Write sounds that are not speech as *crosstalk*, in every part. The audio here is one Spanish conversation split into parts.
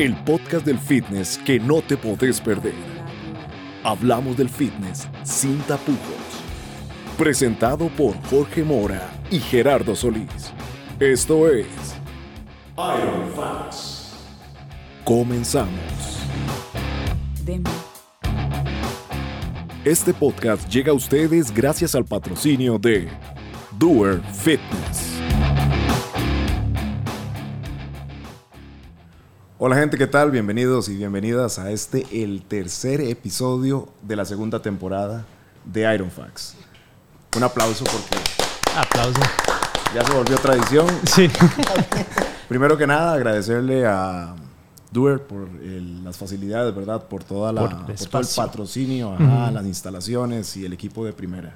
el podcast del fitness que no te podés perder. Hablamos del fitness sin tapujos. Presentado por Jorge Mora y Gerardo Solís. Esto es Iron Facts. Comenzamos. Este podcast llega a ustedes gracias al patrocinio de Doer Fitness. Hola gente, ¿qué tal? Bienvenidos y bienvenidas a este, el tercer episodio de la segunda temporada de Iron Facts. Un aplauso porque... Aplauso. Ya se volvió tradición. Sí. *laughs* Primero que nada, agradecerle a Doer por las facilidades, ¿verdad? Por, toda la, por, todo el patrocinio, las instalaciones y el equipo de primera.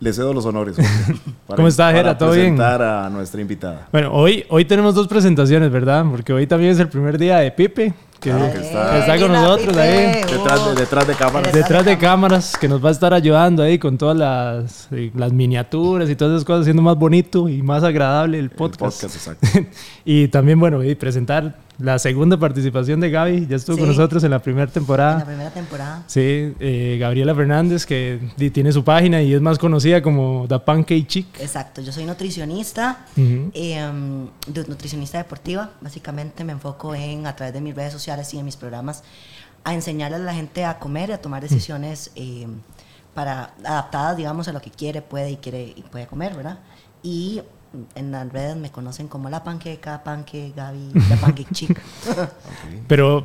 Le cedo los honores. *laughs* ¿Cómo está, Jera? ¿Todo bien? presentar a nuestra invitada. Bueno, hoy, hoy tenemos dos presentaciones, ¿verdad? Porque hoy también es el primer día de Pipe, que, está, con nosotros ahí. Detrás de, detrás de cámaras. Detrás de cámaras, que nos va a estar ayudando ahí con todas las, eh, las miniaturas y todas esas cosas, haciendo más bonito y más agradable el podcast. El podcast, exacto. *laughs* y también, bueno, y presentar la segunda participación de Gaby. Ya estuvo con nosotros en la primera temporada. En la primera temporada. Sí, eh, Gabriela Fernández, que tiene su página y es más conocida como The Pancake Chick. Exacto, yo soy nutricionista, em, nutricionista deportiva. Básicamente me enfoco en, a través de mis redes sociales y en mis programas, a enseñarle a la gente a comer y a tomar decisiones em, para, adaptadas, digamos, a lo que quiere, puede y quiere y puede comer, ¿verdad? Y en las redes me conocen como la panqueca, panque, Gaby, la pancake chica. *laughs* Pero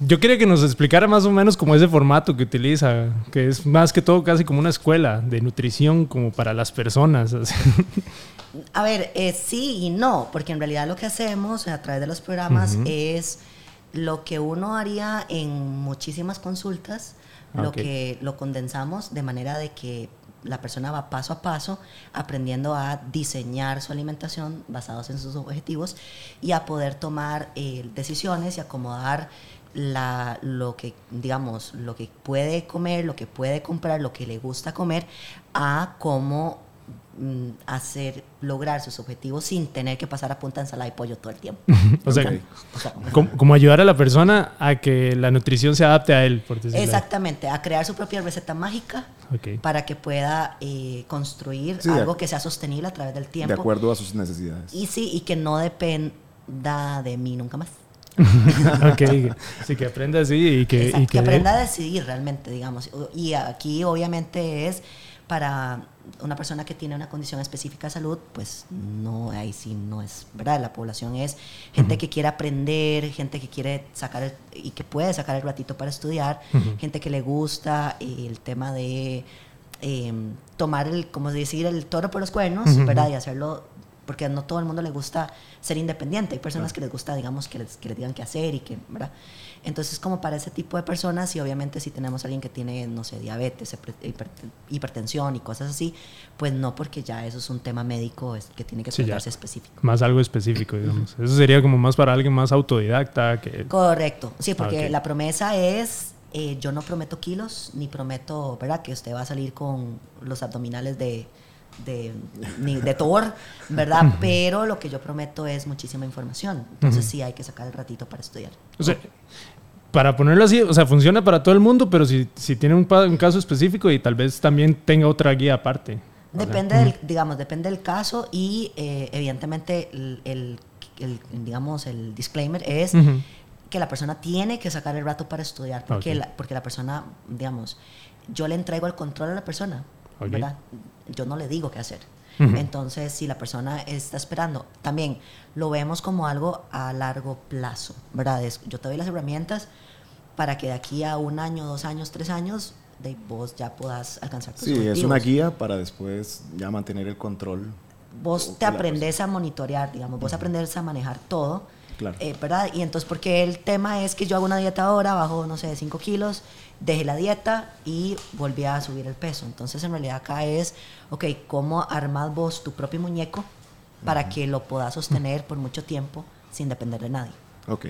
yo quería que nos explicara más o menos como ese formato que utiliza, que es más que todo casi como una escuela de nutrición como para las personas. A ver, eh, sí y no, porque en realidad lo que hacemos a través de los programas es lo que uno haría en muchísimas consultas, lo que lo condensamos de manera de que la persona va paso a paso aprendiendo a diseñar su alimentación basados en sus objetivos y a poder tomar eh, decisiones y acomodar la, lo que, digamos, lo que puede comer, lo que puede comprar, lo que le gusta comer, a cómo hacer lograr sus objetivos sin tener que pasar a punta de ensalada y pollo todo el tiempo. *laughs* o sea, como, ayudar a la persona a que la nutrición se adapte a él, por Exactamente, a crear su propia receta mágica para que pueda eh, construir algo que sea sostenible a través del tiempo. De acuerdo a sus necesidades. Y sí, y que no dependa de mí nunca más. *laughs* ok, sí, que aprenda así y que... y que aprenda a decidir realmente, digamos. Y aquí obviamente es para una persona que tiene una condición específica de salud, pues no, ahí sí no es, ¿verdad? La población es gente que quiere aprender, gente que quiere sacar y que puede sacar el ratito para estudiar, gente que le gusta el tema de em, tomar el, como decir, el toro por los cuernos, ¿verdad? Y hacerlo, porque no todo el mundo le gusta ser independiente, hay personas que les gusta, digamos, que les, que les digan qué hacer y que, ¿verdad? Entonces, como para ese tipo de personas, y obviamente si tenemos a alguien que tiene, no sé, diabetes, hipertensión y cosas así, pues no, porque ya eso es un tema médico que tiene que sí, específico. Más algo específico, digamos. Eso sería como más para alguien más autodidacta. que Correcto, sí, porque la promesa es eh, yo no prometo kilos, ni prometo, ¿verdad?, que usted va a salir con los abdominales de, de, ni de Thor, ¿verdad? Pero lo que yo prometo es muchísima información. Entonces sí hay que sacar el ratito para estudiar. O sea, para ponerlo así, o sea, funciona para todo el mundo, pero si, si tiene un, un, caso específico y tal vez también tenga otra guía aparte. Depende del, digamos, depende del caso y eh, evidentemente el, el, digamos, el disclaimer es que la persona tiene que sacar el rato para estudiar, porque, la, porque la persona, digamos, yo le entrego el control a la persona, ¿verdad? Yo no le digo qué hacer. Entonces, si la persona está esperando, también lo vemos como algo a largo plazo, ¿verdad? yo te doy las herramientas para que de aquí a un año, dos años, tres años, de vos ya puedas alcanzar tus Sí, es una guía para después ya mantener el control. Vos te aprendes a monitorear, digamos, vos aprendes a manejar todo. Claro. Eh, ¿Verdad? Y entonces, porque el tema es que yo hago una dieta ahora, bajo, no sé, 5 kilos, dejé la dieta y volví a subir el peso. Entonces, en realidad acá es, ok, ¿cómo armas vos tu propio muñeco para que lo puedas sostener por mucho tiempo sin depender de nadie? Ok.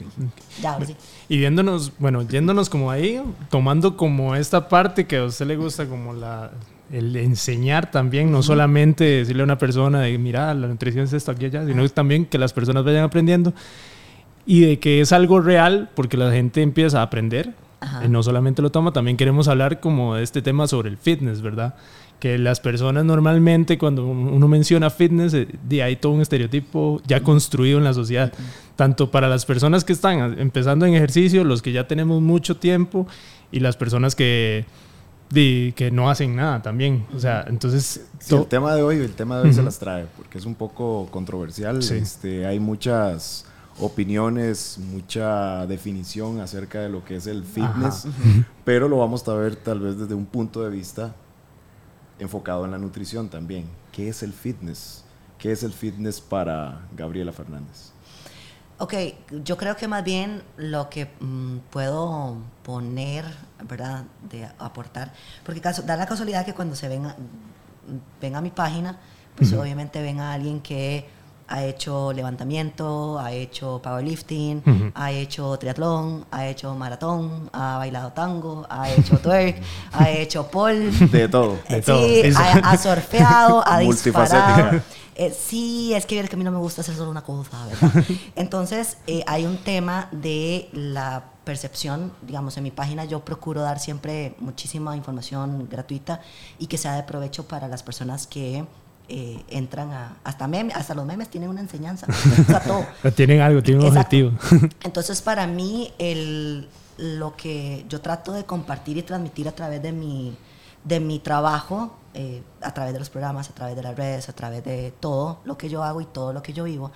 Ya, ahora sí. Y viéndonos, bueno, yéndonos como ahí, tomando como esta parte que a usted le gusta, como la, el enseñar también, no solamente decirle a una persona de, mira, la nutrición es esto aquí allá, sino también que las personas vayan aprendiendo. y de que es algo real porque la gente empieza a aprender. Y no solamente lo toma, también queremos hablar como de este tema sobre el fitness, ¿verdad? Que las personas normalmente cuando uno menciona fitness, eh, de hay todo un estereotipo ya construido en la sociedad. Tanto para las personas que están empezando en ejercicio, los que ya tenemos mucho tiempo y las personas que, que no hacen nada también. O sea, entonces... el tema de hoy, el tema de hoy se las trae, porque es un poco controversial. Este, hay muchas opiniones, mucha definición acerca de lo que es el fitness, pero lo vamos a ver tal vez desde un punto de vista enfocado en la nutrición también. ¿Qué es el fitness? ¿Qué es el fitness para Gabriela Fernández? Ok, yo creo que más bien lo que mm, puedo poner, ¿verdad? De aportar, porque caso, da la casualidad que cuando se ven a, ven a mi página, pues obviamente ven a alguien que ha hecho levantamiento, ha hecho powerlifting, ha hecho triatlón, ha hecho maratón, ha bailado tango, ha hecho twerk, *laughs* ha hecho pole. De todo. De sí, Ha, surfeado, ha disparado. Eh, sí, es que a mí no me gusta hacer solo una cosa, ¿verdad? *laughs* Entonces, eh, hay un tema de la percepción, digamos, en mi página yo procuro dar siempre muchísima información gratuita y que sea de provecho para las personas que eh, entran a hasta memes, hasta los memes tienen una enseñanza, *laughs* todo. tienen algo, tienen un objetivo. *laughs* Entonces para mí el, lo que yo trato de compartir y transmitir a través de mi, de mi trabajo, eh, a través de los programas, a través de las redes, a través de todo lo que yo hago y todo lo que yo vivo,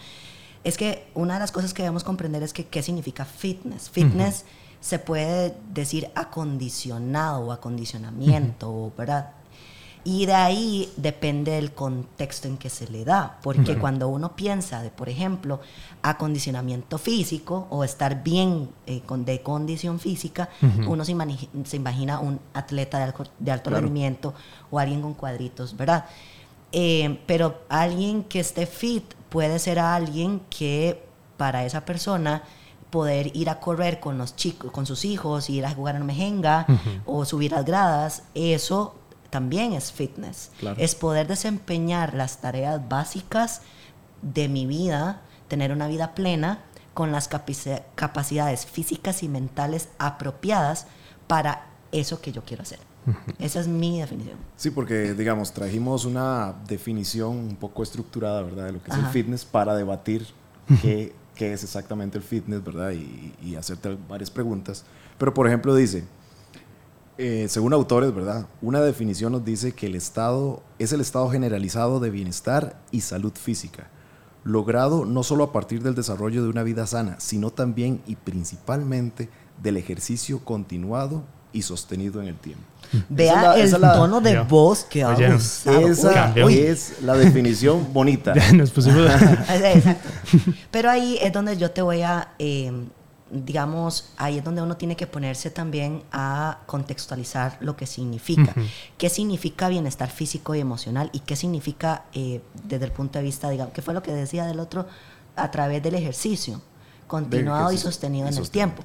es que una de las cosas que debemos comprender es que qué significa fitness. Fitness se puede decir acondicionado o acondicionamiento, ¿verdad? Y de ahí depende del contexto en que se le da, porque cuando uno piensa de, por ejemplo, acondicionamiento físico o estar bien eh, con, de condición física, uno se, imagina, un atleta de, alto rendimiento o alguien con cuadritos, ¿verdad? Eh, pero alguien que esté fit puede ser alguien que para esa persona poder ir a correr con los chicos, con sus hijos, ir a jugar en mejenga o subir las gradas, eso también es fitness. Es poder desempeñar las tareas básicas de mi vida, tener una vida plena con las capacidades físicas y mentales apropiadas para eso que yo quiero hacer. Esa es mi definición. Sí, porque, digamos, trajimos una definición un poco estructurada, ¿verdad?, de lo que es el fitness para debatir qué, qué, es exactamente el fitness, ¿verdad?, y, y hacerte varias preguntas. Pero, por ejemplo, dice, eh, según autores, ¿verdad? Una definición nos dice que el estado es el estado generalizado de bienestar y salud física, logrado no solo a partir del desarrollo de una vida sana, sino también y principalmente del ejercicio continuado y sostenido en el tiempo. Vea el tono de voz que ha usado. Esa es la definición bonita. *laughs* Nos pusimos... *laughs* Pero ahí es donde yo te voy a eh, digamos, ahí es donde uno tiene que ponerse también a contextualizar lo que significa. ¿Qué significa bienestar físico y emocional? ¿Y qué significa eh, desde el punto de vista, digamos, qué fue lo que decía del otro, a través del ejercicio, continuado y sostenido en el tiempo?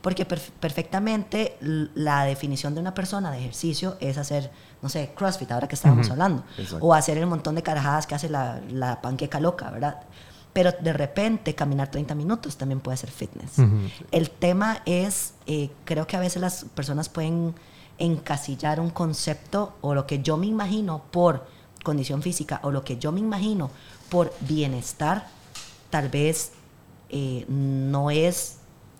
Porque perfectamente la definición de una persona de ejercicio es hacer, no sé, CrossFit, ahora que estábamos hablando, o hacer el montón de carajadas que hace la, la panqueca loca, ¿verdad? Pero de repente caminar 30 minutos también puede ser fitness. El tema es, eh, creo que a veces las personas pueden encasillar un concepto o lo que yo me imagino por condición física o lo que yo me imagino por bienestar, tal vez eh, no es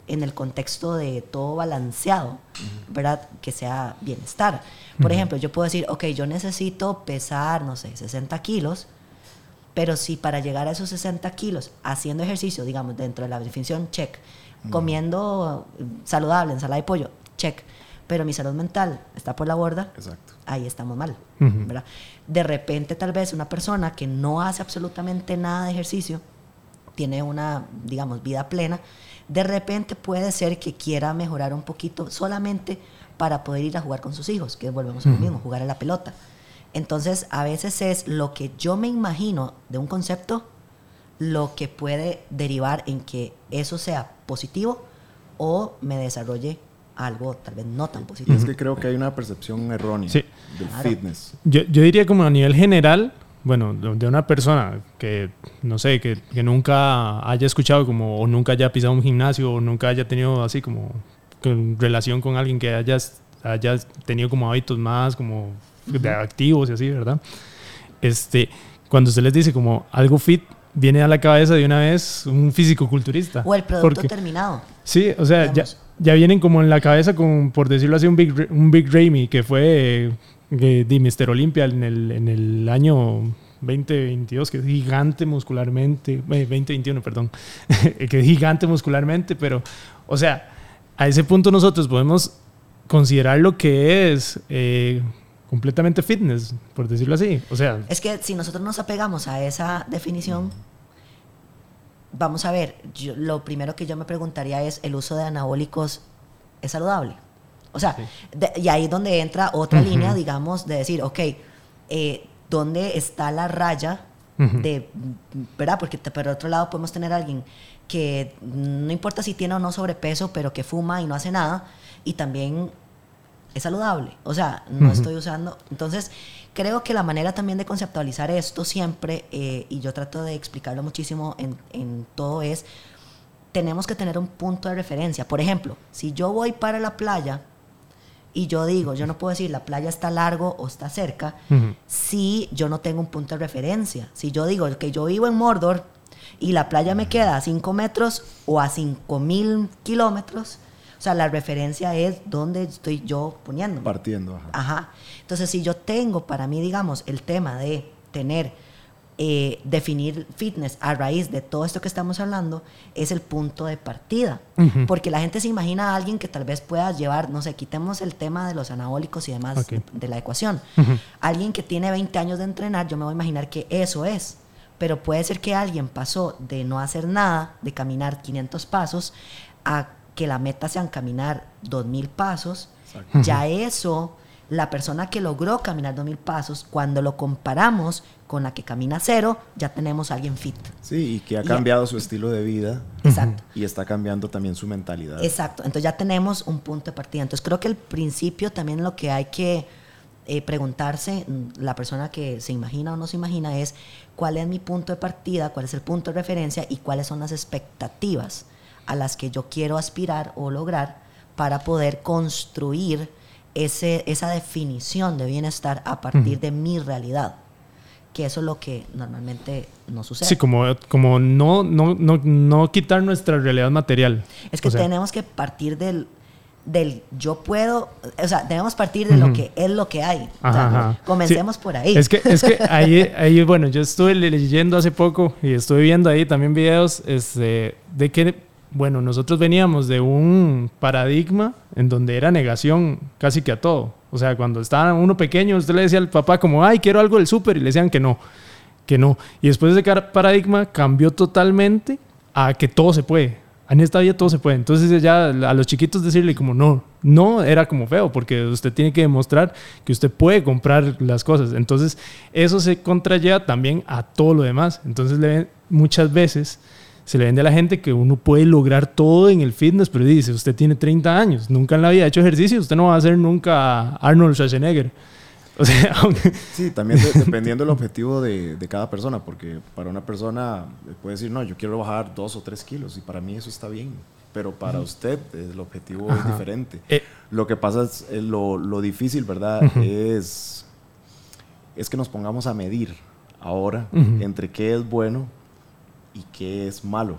en el contexto de todo balanceado, ¿verdad? Que sea bienestar. Por ejemplo, yo puedo decir, ok, yo necesito pesar, no sé, 60 kilos, pero si para llegar a esos 60 kilos, haciendo ejercicio, digamos, dentro de la definición, check. Comiendo saludable, ensalada de pollo, check. Pero mi salud mental está por la borda, Exacto. ahí estamos mal. ¿verdad? De repente, tal vez una persona que no hace absolutamente nada de ejercicio, tiene una, digamos, vida plena, de repente puede ser que quiera mejorar un poquito solamente para poder ir a jugar con sus hijos, que volvemos a lo mismo, jugar a la pelota. Entonces, a veces es lo que yo me imagino de un concepto lo que puede derivar en que eso sea positivo o me desarrolle algo tal vez no tan positivo. Es que creo que hay una percepción errónea del fitness. Yo, yo, diría como a nivel general, bueno, de una persona que, no sé, que, que, nunca haya escuchado como, o nunca haya pisado un gimnasio, o nunca haya tenido así como relación con alguien que haya, haya tenido como hábitos más como de activos y así, ¿verdad? Este, cuando usted les dice como algo fit, viene a la cabeza de una vez un físico-culturista. O el producto terminado. Sí, o sea, ya, ya, vienen como en la cabeza, con, por decirlo así, un Big, un big Ramy, que fue de Mr. Olympia en el, en el año 2022, que es gigante muscularmente, 2021, eh, perdón, *laughs* que es gigante muscularmente, pero, o sea, a ese punto nosotros podemos considerar lo que es eh, completamente fitness, por decirlo así. O sea, es que si nosotros nos apegamos a esa definición, vamos a ver, lo primero que yo me preguntaría es, ¿el uso de anabólicos es saludable? O sea, y ahí es donde entra otra línea, digamos, de decir, ok, eh, ¿dónde está la raya de, ¿verdad? Porque por otro lado podemos tener a alguien que no importa si tiene o no sobrepeso, pero que fuma y no hace nada, y también es saludable. O sea, no estoy usando. Entonces, creo que la manera también de conceptualizar esto siempre, eh, y yo trato de explicarlo muchísimo en, en, todo, es, tenemos que tener un punto de referencia. Por ejemplo, si yo voy para la playa y yo digo, yo no puedo decir la playa está largo o está cerca, si yo no tengo un punto de referencia. Si yo digo que yo vivo en Mordor y la playa me queda a 5 metros o a 5 mil kilómetros, o sea, la referencia es dónde estoy yo poniendo. Partiendo. Ajá. ajá. Entonces, si yo tengo para mí, digamos, el tema de tener eh, definir fitness a raíz de todo esto que estamos hablando es el punto de partida. Porque la gente se imagina a alguien que tal vez pueda llevar, no sé, quitemos el tema de los anabólicos y demás de la ecuación. Alguien que tiene 20 años de entrenar, yo me voy a imaginar que eso es. Pero puede ser que alguien pasó de no hacer nada, de caminar 500 pasos, a que la meta sean caminar 2000 pasos. Ya eso la persona que logró caminar 2000 pasos, cuando lo comparamos con la que camina cero, ya tenemos a alguien fit. Sí, y que ha cambiado su estilo de vida. Exacto. Y está cambiando también su mentalidad. Exacto. Entonces ya tenemos un punto de partida. Entonces creo que el principio también lo que hay que eh, preguntarse, mm, la persona que se imagina o no se imagina, es cuál es mi punto de partida, cuál es el punto de referencia y cuáles son las expectativas a las que yo quiero aspirar o lograr para poder construir ese, esa definición de bienestar a partir de mi realidad. Que eso es lo que normalmente no sucede. Sí, como, como no, no, no, no quitar nuestra realidad material. Es que tenemos que partir del, del yo puedo, o sea, debemos partir de lo que es lo que hay. Comencemos por ahí. Es que, es que *laughs* ahí, ahí, bueno, yo estuve leyendo hace poco y estuve viendo ahí también videos este, de que bueno, nosotros veníamos de un paradigma en donde era negación casi que a todo. O sea, cuando estaba uno pequeño, usted le decía al papá como, ay, quiero algo del súper, y le decían que no, que no. Y después ese paradigma cambió totalmente a que todo se puede. En esta vida todo se puede. Entonces ya a los chiquitos decirle como no, no era como feo, porque usted tiene que demostrar que usted puede comprar las cosas. Entonces eso se contralleva también a todo lo demás. Entonces muchas veces se le vende a la gente que uno puede lograr todo en el fitness, pero dice, usted tiene 30 años, nunca en la vida ha hecho ejercicio, usted no va a ser nunca Arnold Schwarzenegger. *laughs* O sea, *laughs* Sí, también dependiendo del objetivo de, de, cada persona, porque para una persona puede decir, no, yo quiero bajar dos o tres kilos y para mí eso está bien, pero para usted el objetivo es diferente. Eh. lo que pasa es, eh, lo, lo difícil, ¿verdad? es, es que nos pongamos a medir ahora entre qué es bueno y qué es malo.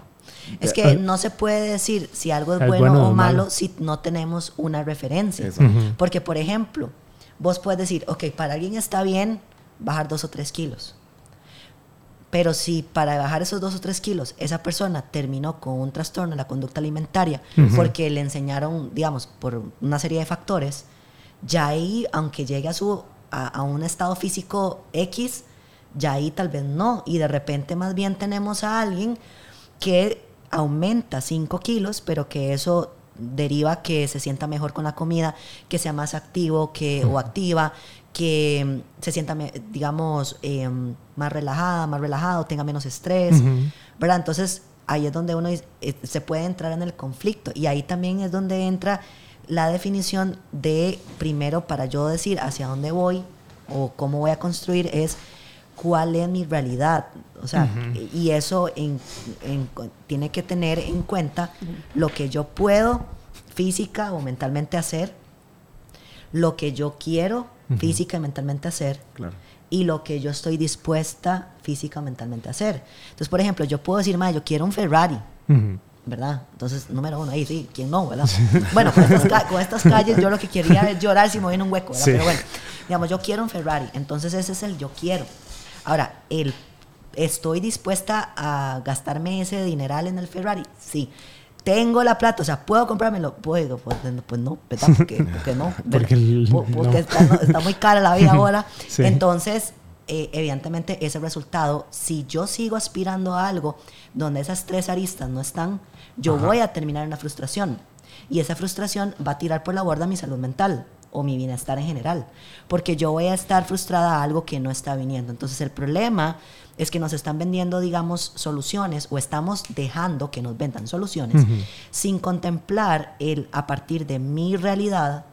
Es que no se puede decir si algo es, bueno, o malo, si no tenemos una referencia. Porque, por ejemplo, vos puedes decir, ok, para alguien está bien bajar dos o tres kilos. Pero si para bajar esos dos o tres kilos esa persona terminó con un trastorno en la conducta alimentaria porque le enseñaron, digamos, por una serie de factores, ya ahí, aunque llegue a, su, a un estado físico X, ya ahí tal vez no. Y de repente más bien tenemos a alguien que aumenta 5 kilos, pero que eso deriva que se sienta mejor con la comida, que sea más activo que, o activa, que mm, se sienta, digamos, em, más relajada, más relajado, tenga menos estrés, ¿verdad? Entonces ahí es donde uno eh, se puede entrar en el conflicto y ahí también es donde entra la definición de, primero, para yo decir hacia dónde voy o cómo voy a construir, es cuál es mi realidad. O sea, y eso tiene que tener en cuenta lo que yo puedo física o mentalmente hacer, lo que yo quiero física y mentalmente hacer, y lo que yo estoy dispuesta física o mentalmente a hacer. Entonces, por ejemplo, yo puedo decir, yo quiero un Ferrari. ¿verdad? Entonces, número uno, ahí sí, ¿quién no, verdad? *laughs* Bueno, con estas, calles yo lo que quería es llorar si me voy en un hueco, ¿verdad? Pero bueno, digamos, yo quiero un Ferrari, entonces ese es el yo quiero. Ahora, el estoy dispuesta a gastarme ese dineral en el Ferrari, sí. Tengo la plata, o sea, ¿puedo comprármelo? Puedo, pues, pues no, ¿verdad? Porque, porque no. Porque, Está, muy cara la vida *laughs* ahora. Entonces, eh, evidentemente, ese resultado, si yo sigo aspirando a algo donde esas tres aristas no están, yo voy a terminar en una frustración. Y esa frustración va a tirar por la borda mi salud mental o mi bienestar en general, porque yo voy a estar frustrada a algo que no está viniendo. Entonces el problema es que nos están vendiendo, digamos, soluciones o estamos dejando que nos vendan soluciones sin contemplar el a partir de mi realidad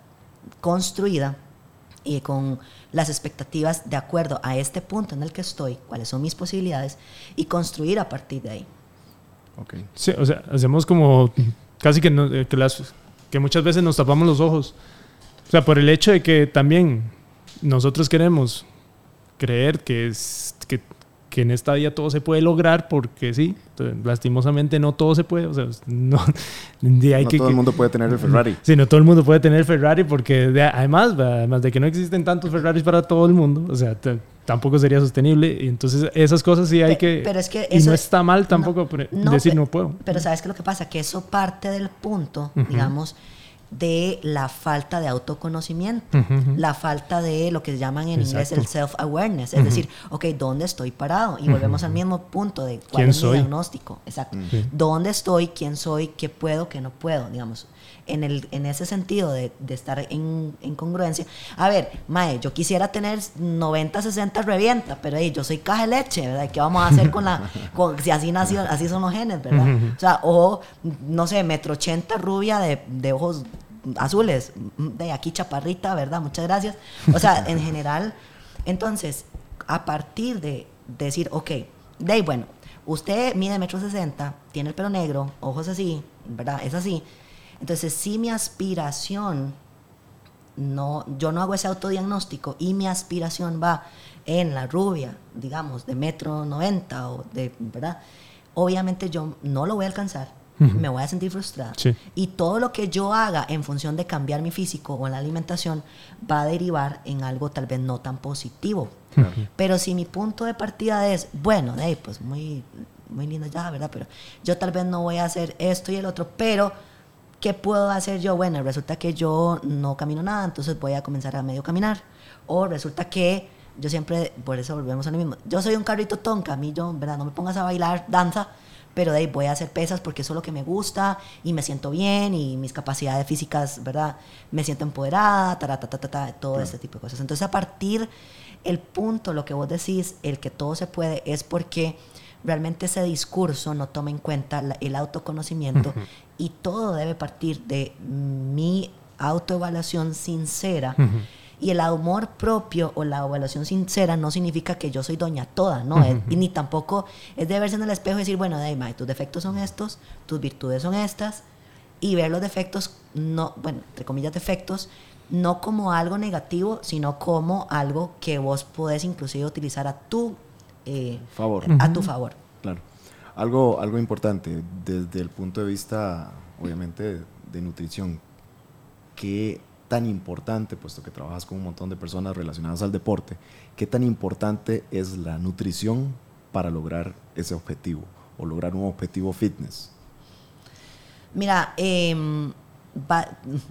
construida y con las expectativas de acuerdo a este punto en el que estoy, cuáles son mis posibilidades y construir a partir de ahí. Okay. Sí, o sea, hacemos como casi que, eh, que, las, que muchas veces nos tapamos los ojos o sea, por el hecho de que también nosotros queremos creer que, es, que, que en esta vida todo se puede lograr porque sí, lastimosamente no todo se puede. O sea, *laughs* no, hay no todo el mundo puede tener el Ferrari. Sí, no todo el mundo puede tener el Ferrari porque además, además de que no existen tantos Ferraris para todo el mundo, o sea, tampoco sería sostenible. Y entonces esas cosas sí hay que... Pero es que y no está mal tampoco decir no puedo. Pero ¿sabes qué es lo que pasa? Que eso parte del punto, digamos de la falta de autoconocimiento, la falta de lo que llaman en inglés el self-awareness, es decir, ok, ¿dónde estoy parado? Y volvemos al mismo punto de cuál es mi diagnóstico, exacto. ¿Dónde estoy? ¿Quién soy? ¿Qué puedo? ¿Qué no puedo? Digamos, en, el, en ese sentido de, de estar en, en, congruencia. A ver, Mae, yo quisiera tener 90, 60 revienta, pero hey, yo soy caja de leche, ¿verdad? ¿Qué vamos a hacer con la... *laughs* Con, si así nació, así son los genes, ¿verdad? O sea, o, no sé, metro 80 rubia de, de ojos azules, de aquí chaparrita, ¿verdad? Muchas gracias. O sea, en general, entonces, a partir de, decir, ok, de ahí, bueno, usted mide metro 60, tiene el pelo negro, ojos así, ¿verdad? Es así. Entonces, si mi aspiración, no, yo no hago ese autodiagnóstico y mi aspiración va en la rubia, digamos, de metro 90 o de, ¿verdad? Obviamente yo no lo voy a alcanzar, me voy a sentir frustrada. Y todo lo que yo haga en función de cambiar mi físico o la alimentación va a derivar en algo tal vez no tan positivo. Pero si mi punto de partida es, bueno, pues muy, muy lindo ya, ¿verdad? Pero yo tal vez no voy a hacer esto y el otro, pero ¿qué puedo hacer yo? Bueno, resulta que yo no camino nada, entonces voy a comenzar a medio caminar. O resulta que yo siempre, por eso volvemos a lo mismo, yo soy un carrito tonca, a mí yo, ¿verdad? No me pongas a bailar danza, pero de ahí voy a hacer pesas porque eso es lo que me gusta y me siento bien y mis capacidades físicas, ¿verdad? Me siento empoderada, ta, ta, ta, ta, todo ese tipo de cosas. Entonces, a partir el punto, lo que vos decís, el que todo se puede, es porque realmente ese discurso no toma en cuenta el autoconocimiento y todo debe partir de mi autoevaluación sincera. Y el amor propio o la evaluación sincera no significa que yo soy doña toda, ¿no? y ni tampoco es de verse en el espejo y decir, bueno, de tus defectos son estos, tus virtudes son estas, y ver los defectos, no, bueno, entre comillas defectos, no como algo negativo, sino como algo que vos podés inclusive utilizar a tu eh, favor. A tu favor. Claro. Algo, algo importante desde el punto de vista, obviamente, de nutrición, que tan importante, puesto que trabajas con un montón de personas relacionadas al deporte, qué tan importante es la nutrición para lograr ese objetivo o lograr un objetivo fitness? Mira, em,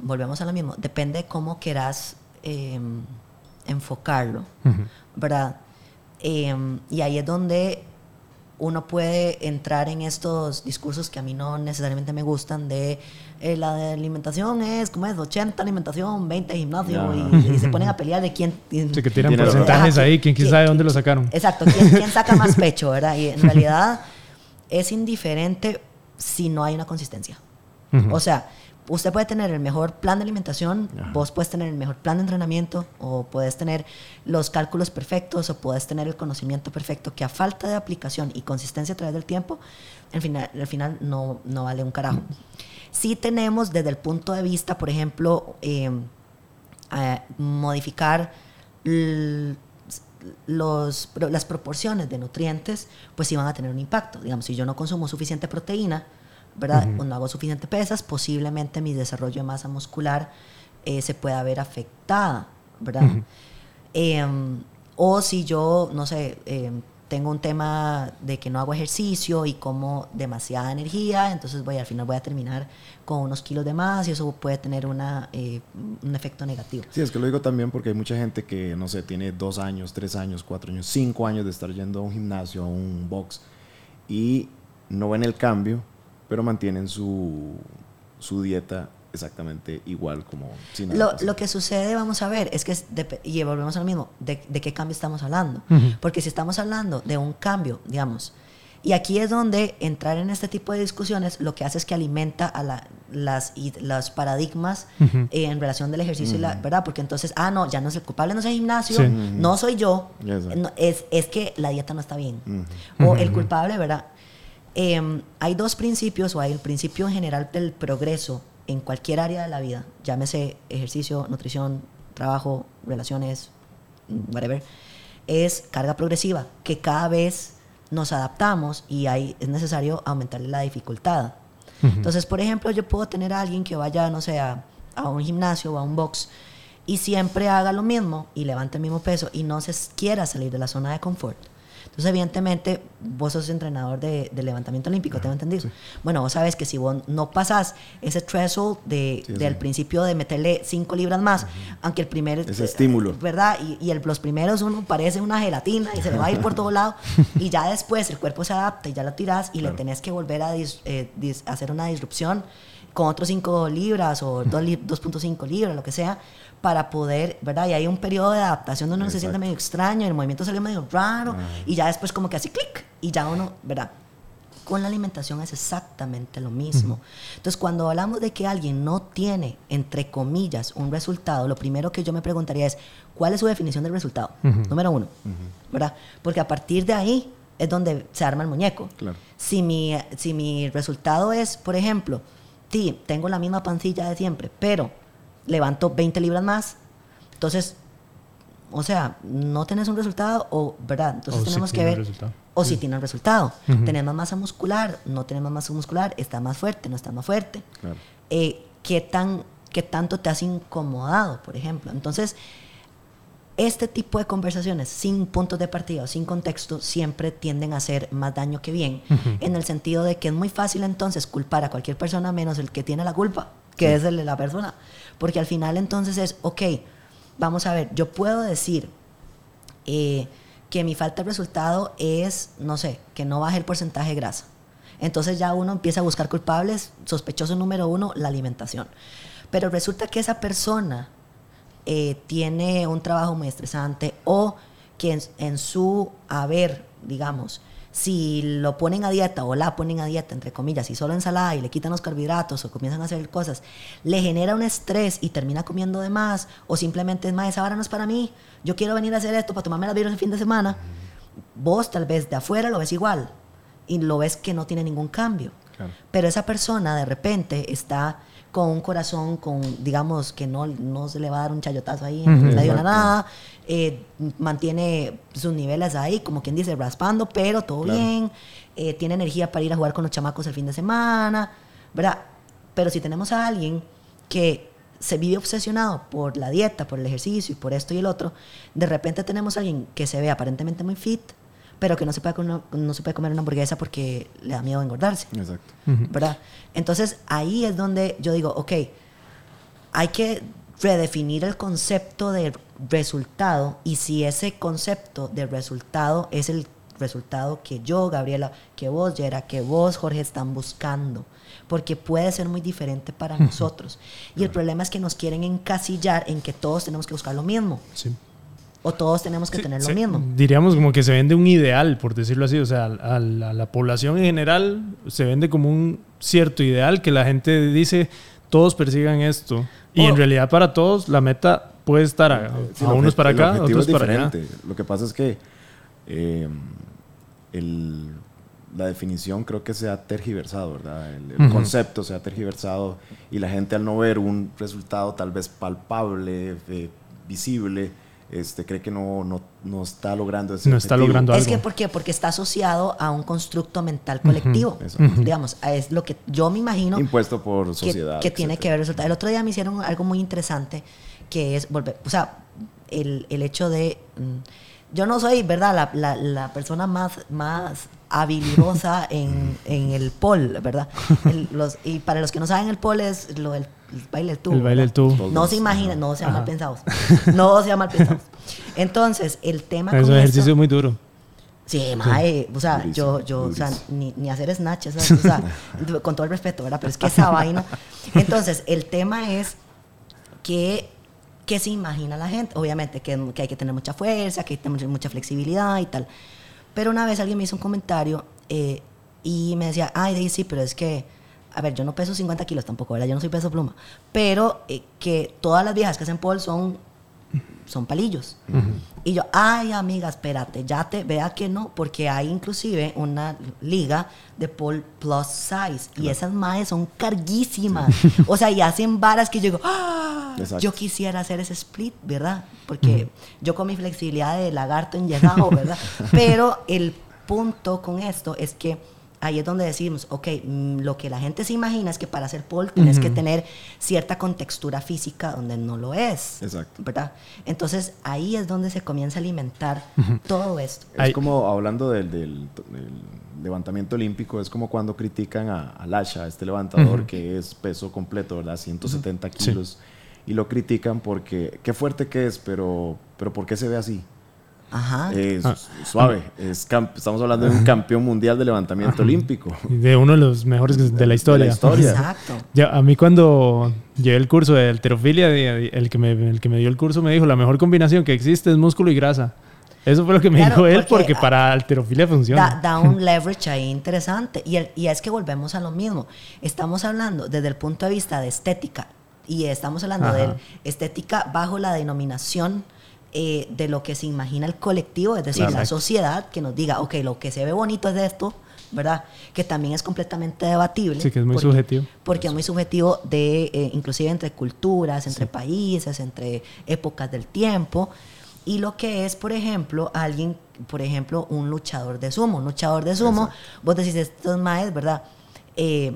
volvemos a lo mismo, depende de cómo quieras em, enfocarlo, ¿verdad? Em, y ahí es donde uno puede entrar en estos discursos que a mí no necesariamente me gustan de eh, la alimentación es, como es? 80 alimentación, 20 gimnasio y, se ponen a pelear de quién... Sí, que tiran porcentajes ahí, quién, quién sabe dónde lo sacaron. Exacto, ¿quién, saca más *laughs* pecho, ¿verdad? Y en realidad es indiferente si no hay una consistencia. O sea, usted puede tener el mejor plan de alimentación, vos puedes tener el mejor plan de entrenamiento, o puedes tener los cálculos perfectos, o puedes tener el conocimiento perfecto, que a falta de aplicación y consistencia a través del tiempo, al final, al final no, no vale un carajo. Sí tenemos desde el punto de vista, por ejemplo, eh, modificar los, las proporciones de nutrientes, pues sí van a tener un impacto. Digamos, si yo no consumo suficiente proteína, ¿verdad? O no hago suficiente pesas, posiblemente mi desarrollo de masa muscular eh, se pueda ver afectada, ¿verdad? Em, o si yo, no sé, em, tengo un tema de que no hago ejercicio y como demasiada energía, entonces voy al final voy a terminar con unos kilos de más y eso puede tener una, eh, un efecto negativo. Sí, es que lo digo también porque hay mucha gente que, no sé, tiene dos años, tres años, cuatro años, cinco años de estar yendo a un gimnasio, a un box y no ven el cambio, pero mantienen su, su dieta exactamente igual como sin lo, lo, que sucede, vamos a ver, es que, y volvemos a lo mismo, de, de qué cambio estamos hablando. Porque si estamos hablando de un cambio, digamos, y aquí es donde entrar en este tipo de discusiones lo que hace es que alimenta a la, las, y, los paradigmas eh, en relación del ejercicio, y la, ¿verdad? Porque entonces, ah, no, ya no es el culpable, no es el gimnasio, no soy yo, es, es, que la dieta no está bien. O el culpable, ¿verdad? Em, hay dos principios, o hay el principio en general del progreso en cualquier área de la vida, llámese ejercicio, nutrición, trabajo, relaciones, whatever, es carga progresiva, que cada vez nos adaptamos y ahí es necesario aumentarle la dificultad. Entonces, por ejemplo, yo puedo tener a alguien que vaya, no sé, a, a un gimnasio o a un box y siempre haga lo mismo y levante el mismo peso y no se quiera salir de la zona de confort entonces, evidentemente, vos sos entrenador de, levantamiento olímpico, ¿tengo entendido? Bueno, vos sabes que si vos no pasas ese threshold de, del principio de meterle 5 libras más, aunque el primer... Ese eh, estímulo. ¿Verdad? Y, y el, los primeros uno parece una gelatina y se le va a ir por todo lado. *laughs* y ya después el cuerpo se adapta y ya lo tirás y le tenés que volver a eh, hacer una disrupción con otros 5 libras o 2.5 libras, lo que sea, para poder, ¿verdad? Y hay un periodo de adaptación donde uno se siente medio extraño, el movimiento salió medio raro, y ya después como que así clic, y ya uno, ¿verdad? Con la alimentación es exactamente lo mismo. Entonces, cuando hablamos de que alguien no tiene, entre comillas, un resultado, lo primero que yo me preguntaría es, ¿cuál es su definición del resultado? Número uno, ¿verdad? Porque a partir de ahí es donde se arma el muñeco. Claro. Si, mi, si mi resultado es, por ejemplo, sí, tengo la misma pancilla de siempre, pero levanto 20 libras más. Entonces, o sea, no tenés un resultado o, ¿verdad? Entonces tenemos que ver. O si tiene un resultado. Tenemos masa muscular, no tenemos masa muscular, está más fuerte, no está más fuerte. Eh, ¿qué, tan, ¿Qué tanto te has incomodado, por ejemplo? Entonces, este tipo de conversaciones sin puntos de partida sin contexto siempre tienden a hacer más daño que bien, en el sentido de que es muy fácil entonces culpar a cualquier persona menos el que tiene la culpa, que es el de la persona. Porque al final entonces es, ok, vamos a ver, yo puedo decir eh, que mi falta de resultado es, no sé, que no baje el porcentaje de grasa. Entonces ya uno empieza a buscar culpables, sospechoso número uno, la alimentación. Pero resulta que esa persona eh, tiene un trabajo muy estresante o que en su haber, digamos, si lo ponen a dieta o la ponen a dieta, entre comillas, y solo ensalada y le quitan los carbohidratos o comienzan a hacer cosas, le genera un estrés y termina comiendo de más, o simplemente es más, esa hora no es para mí, yo quiero venir a hacer esto para tomarme las birras el fin de semana, vos tal vez de afuera lo ves igual y lo ves que no tiene ningún cambio. Pero esa persona de repente está con un corazón, con, digamos, que no, no se le va a dar un chayotazo ahí en medio de la nada, eh, mantiene sus niveles ahí, como quien dice, raspando, pero todo bien, eh, tiene energía para ir a jugar con los chamacos el fin de semana, ¿verdad? Pero si tenemos a alguien que se vive obsesionado por la dieta, por el ejercicio y por esto y el otro, de repente tenemos a alguien que se ve aparentemente muy fit, pero que no se puede, no se puede comer una hamburguesa porque le da miedo engordarse. Exacto. ¿Verdad? Entonces ahí es donde yo digo, ok, hay que redefinir el concepto de resultado y si ese concepto de resultado es el resultado que yo, Gabriela, que vos, Yera, que vos, Jorge, están buscando. Porque puede ser muy diferente para nosotros. Y el problema es que nos quieren encasillar en que todos tenemos que buscar lo mismo. Sí o todos tenemos que tener lo mismo. Diríamos como que se vende un ideal, por decirlo así, o sea, a la, población en general se vende como un cierto ideal que la gente dice, todos persigan esto. Y en realidad para todos la meta puede estar a, unos para acá, otros para allá. Lo que pasa es que eh, la definición creo que se ha tergiversado, ¿verdad? El, concepto se ha tergiversado y la gente al no ver un resultado tal vez palpable, eh, visible, este, cree que no, no, no está logrando ese No está logrando algo. Es que, ¿por qué? Porque está asociado a un constructo mental colectivo. Digamos, es lo que yo me imagino. Impuesto por sociedad. Que, tiene que ver resultado. El otro día me hicieron algo muy interesante, que es volver, o sea, el, el hecho de... Mm, yo no soy, ¿verdad?, la, la, persona más, más habilidosa *laughs* en, en el pole, ¿verdad? los, y para los que no saben, el pole es lo del baile del tubo. El baile del tubo. No se imaginen, no sean mal pensados. No sean mal pensados. Entonces, el tema. Es un ejercicio muy duro. Sí, mae, o sea, yo, yo, o sea, ni, ni hacer snatch, o sea, *laughs* con todo el respeto, ¿verdad? Pero es que esa vaina. Entonces, el tema es que ¿qué se imagina la gente? Obviamente que, que, hay que tener mucha fuerza, que hay que tener mucha flexibilidad y tal. Pero una vez alguien me hizo un comentario eh, y me decía, ay, sí, pero es que, a ver, yo no peso 50 kilos tampoco, ¿verdad? Yo no soy peso pluma. Pero eh, que todas las viejas que hacen pole son son palillos. Y yo, ay amiga, espérate, ya te vea que no, porque hay inclusive una liga de pole plus size y esas madres son carguísimas. *laughs* o sea, y hacen varas que yo digo, ¡Ah! yo quisiera hacer ese split, ¿verdad? Porque yo con mi flexibilidad de lagarto en llegado, ¿verdad? *laughs* Pero el punto con esto es que ahí es donde decimos, ok, mm, lo que la gente se imagina es que para hacer pole tienes que tener cierta contextura física donde no lo es. Exacto. ¿Verdad? Entonces ahí es donde se comienza a alimentar todo esto. Es como hablando del, levantamiento olímpico, es como cuando critican a, Lasha, este levantador que es peso completo, ¿verdad? 170 kilos. Y lo critican porque, qué fuerte que es, pero, pero ¿por qué se ve así? Ajá. Es ah. suave. estamos hablando de un campeón mundial de levantamiento olímpico. De uno de los mejores de la historia. Exacto. a mí cuando llevé el curso de alterofilia, el que, me, el que me dio el curso me dijo, la mejor combinación que existe es músculo y grasa. Eso fue lo que me dijo él, porque, para alterofilia funciona. Da, un *laughs* leverage ahí interesante. Y, y es que volvemos a lo mismo. Estamos hablando desde el punto de vista de estética. Y estamos hablando de estética bajo la denominación eh, de lo que se imagina el colectivo, es decir, la sociedad, que nos diga, ok, lo que se ve bonito es de esto, ¿verdad? Que también es completamente debatible. Sí, que es muy subjetivo. Porque es muy subjetivo de, eh, inclusive entre culturas, entre países, entre épocas del tiempo. Y lo que es, por ejemplo, alguien, por ejemplo, un luchador de sumo. Un luchador de sumo, vos decís, esto es más, ¿verdad? Eh,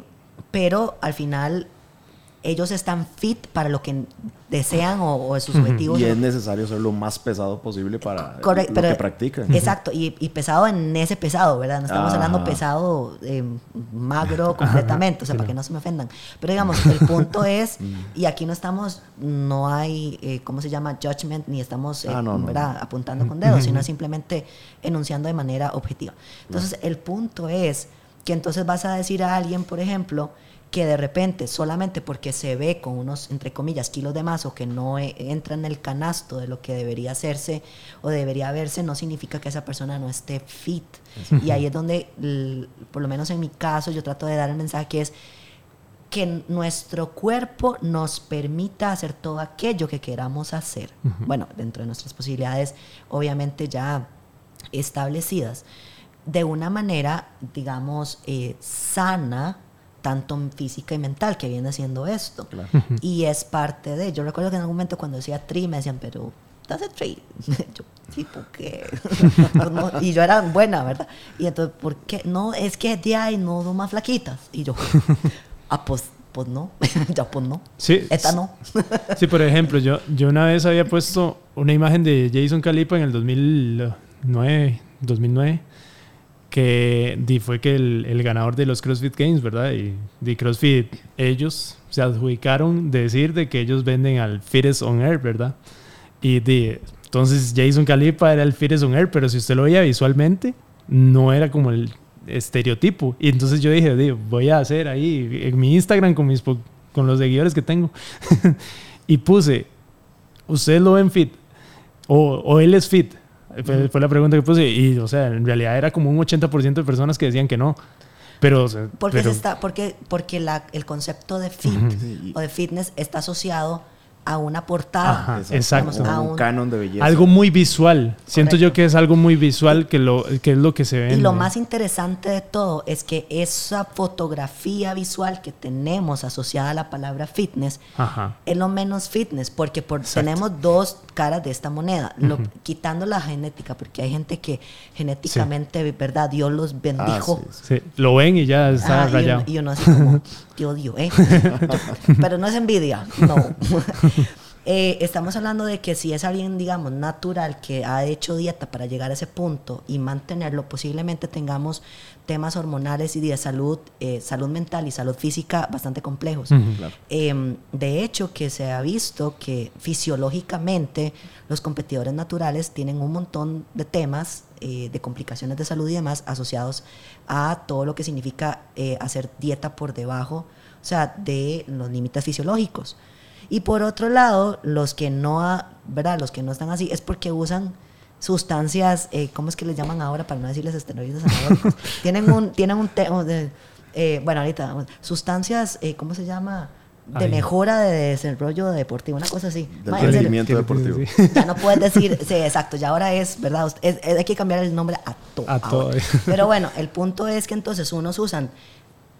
pero al final ellos están fit para lo que desean o, sus objetivos. Y es necesario ser lo más pesado posible para lo que practican. Exacto, y, pesado en ese pesado, ¿verdad? No estamos hablando pesado eh, magro completamente, o sea, para que no se me ofendan. Pero digamos, el punto *laughs* es, y aquí no estamos, no hay, eh, ¿cómo se llama? Judgment, ni estamos eh, ah, apuntando con dedos, sino simplemente enunciando de manera objetiva. Entonces, el punto es que entonces vas a decir a alguien, por ejemplo, que de repente, solamente porque se ve con unos, entre comillas, kilos de más o que no e, entra en el canasto de lo que debería hacerse o debería verse, no significa que esa persona no esté fit. Y ahí es donde, por lo menos en mi caso, yo trato de dar el mensaje que es que nuestro cuerpo nos permita hacer todo aquello que queramos hacer. Bueno, dentro de nuestras posibilidades, obviamente ya establecidas, de una manera, digamos, eh, sana, tanto física y mental que viene haciendo esto. Y es parte de. Yo recuerdo que en algún momento cuando decía tri me decían, pero ¿estás de tri? *laughs* yo, sí, ¿por qué? *laughs* Pues y yo era buena, ¿verdad? Y entonces, ¿por qué? No, es que de ahí no son más flaquitas. Y yo, *laughs* ah, pues, pues no, ya pues no. Sí. Esta no. sí, por ejemplo, yo, yo una vez había puesto una imagen de Jason Calipa en el 2009, 2009 que fue que el, ganador de los CrossFit Games, ¿verdad? Y de CrossFit, ellos se adjudicaron de decir de que ellos venden al Fittest on Air, ¿verdad? Y de, entonces Jason Calipa era el Fittest on Air, pero si usted lo veía visualmente, no era como el estereotipo. Y entonces yo dije, voy a hacer ahí en mi Instagram con, mis, con los seguidores que tengo. *laughs* y puse, ¿ustedes lo ven fit? O, o él es fit fue, la pregunta que puse y, o sea, en realidad era como un 80% de personas que decían que no. Pero, porque, está, porque, porque la, el concepto de fit o de fitness está asociado a una portada. exacto. a un, canon de belleza. Algo muy visual. Siento yo que es algo muy visual que, lo, que es lo que se ve. Y lo más interesante de todo es que esa fotografía visual que tenemos asociada a la palabra fitness es lo menos fitness, porque por, tenemos dos caras de esta moneda, quitando la genética, porque hay gente que genéticamente, ¿verdad? Dios los bendijo. Ah, sí, Lo ven y ya está rayado. Y uno, así como, *laughs* te odio, ¿eh? *laughs* Pero no es envidia, no. Eh, estamos hablando de que si es alguien, digamos, natural que ha hecho dieta para llegar a ese punto y mantenerlo, posiblemente tengamos temas hormonales y de salud, eh, salud mental y salud física bastante complejos. Em, de hecho, que se ha visto que fisiológicamente los competidores naturales tienen un montón de temas eh, de complicaciones de salud y demás asociados a todo lo que significa hacer dieta por debajo, o sea, de los límites fisiológicos. Y por otro lado, los que no, ¿verdad? Los que no están así es porque usan sustancias, eh, ¿cómo es que les llaman ahora para no decirles esteroides anabólicos? *laughs* tienen un, tienen un, eh, bueno, ahorita, sustancias, eh, ¿cómo se llama? De mejora de desarrollo deportivo, una cosa así. De rendimiento deportivo. Ya no puedes decir, sí, exacto, ya ahora es, ¿verdad? hay que cambiar el nombre a todo. A todo. Pero bueno, el punto es que entonces unos usan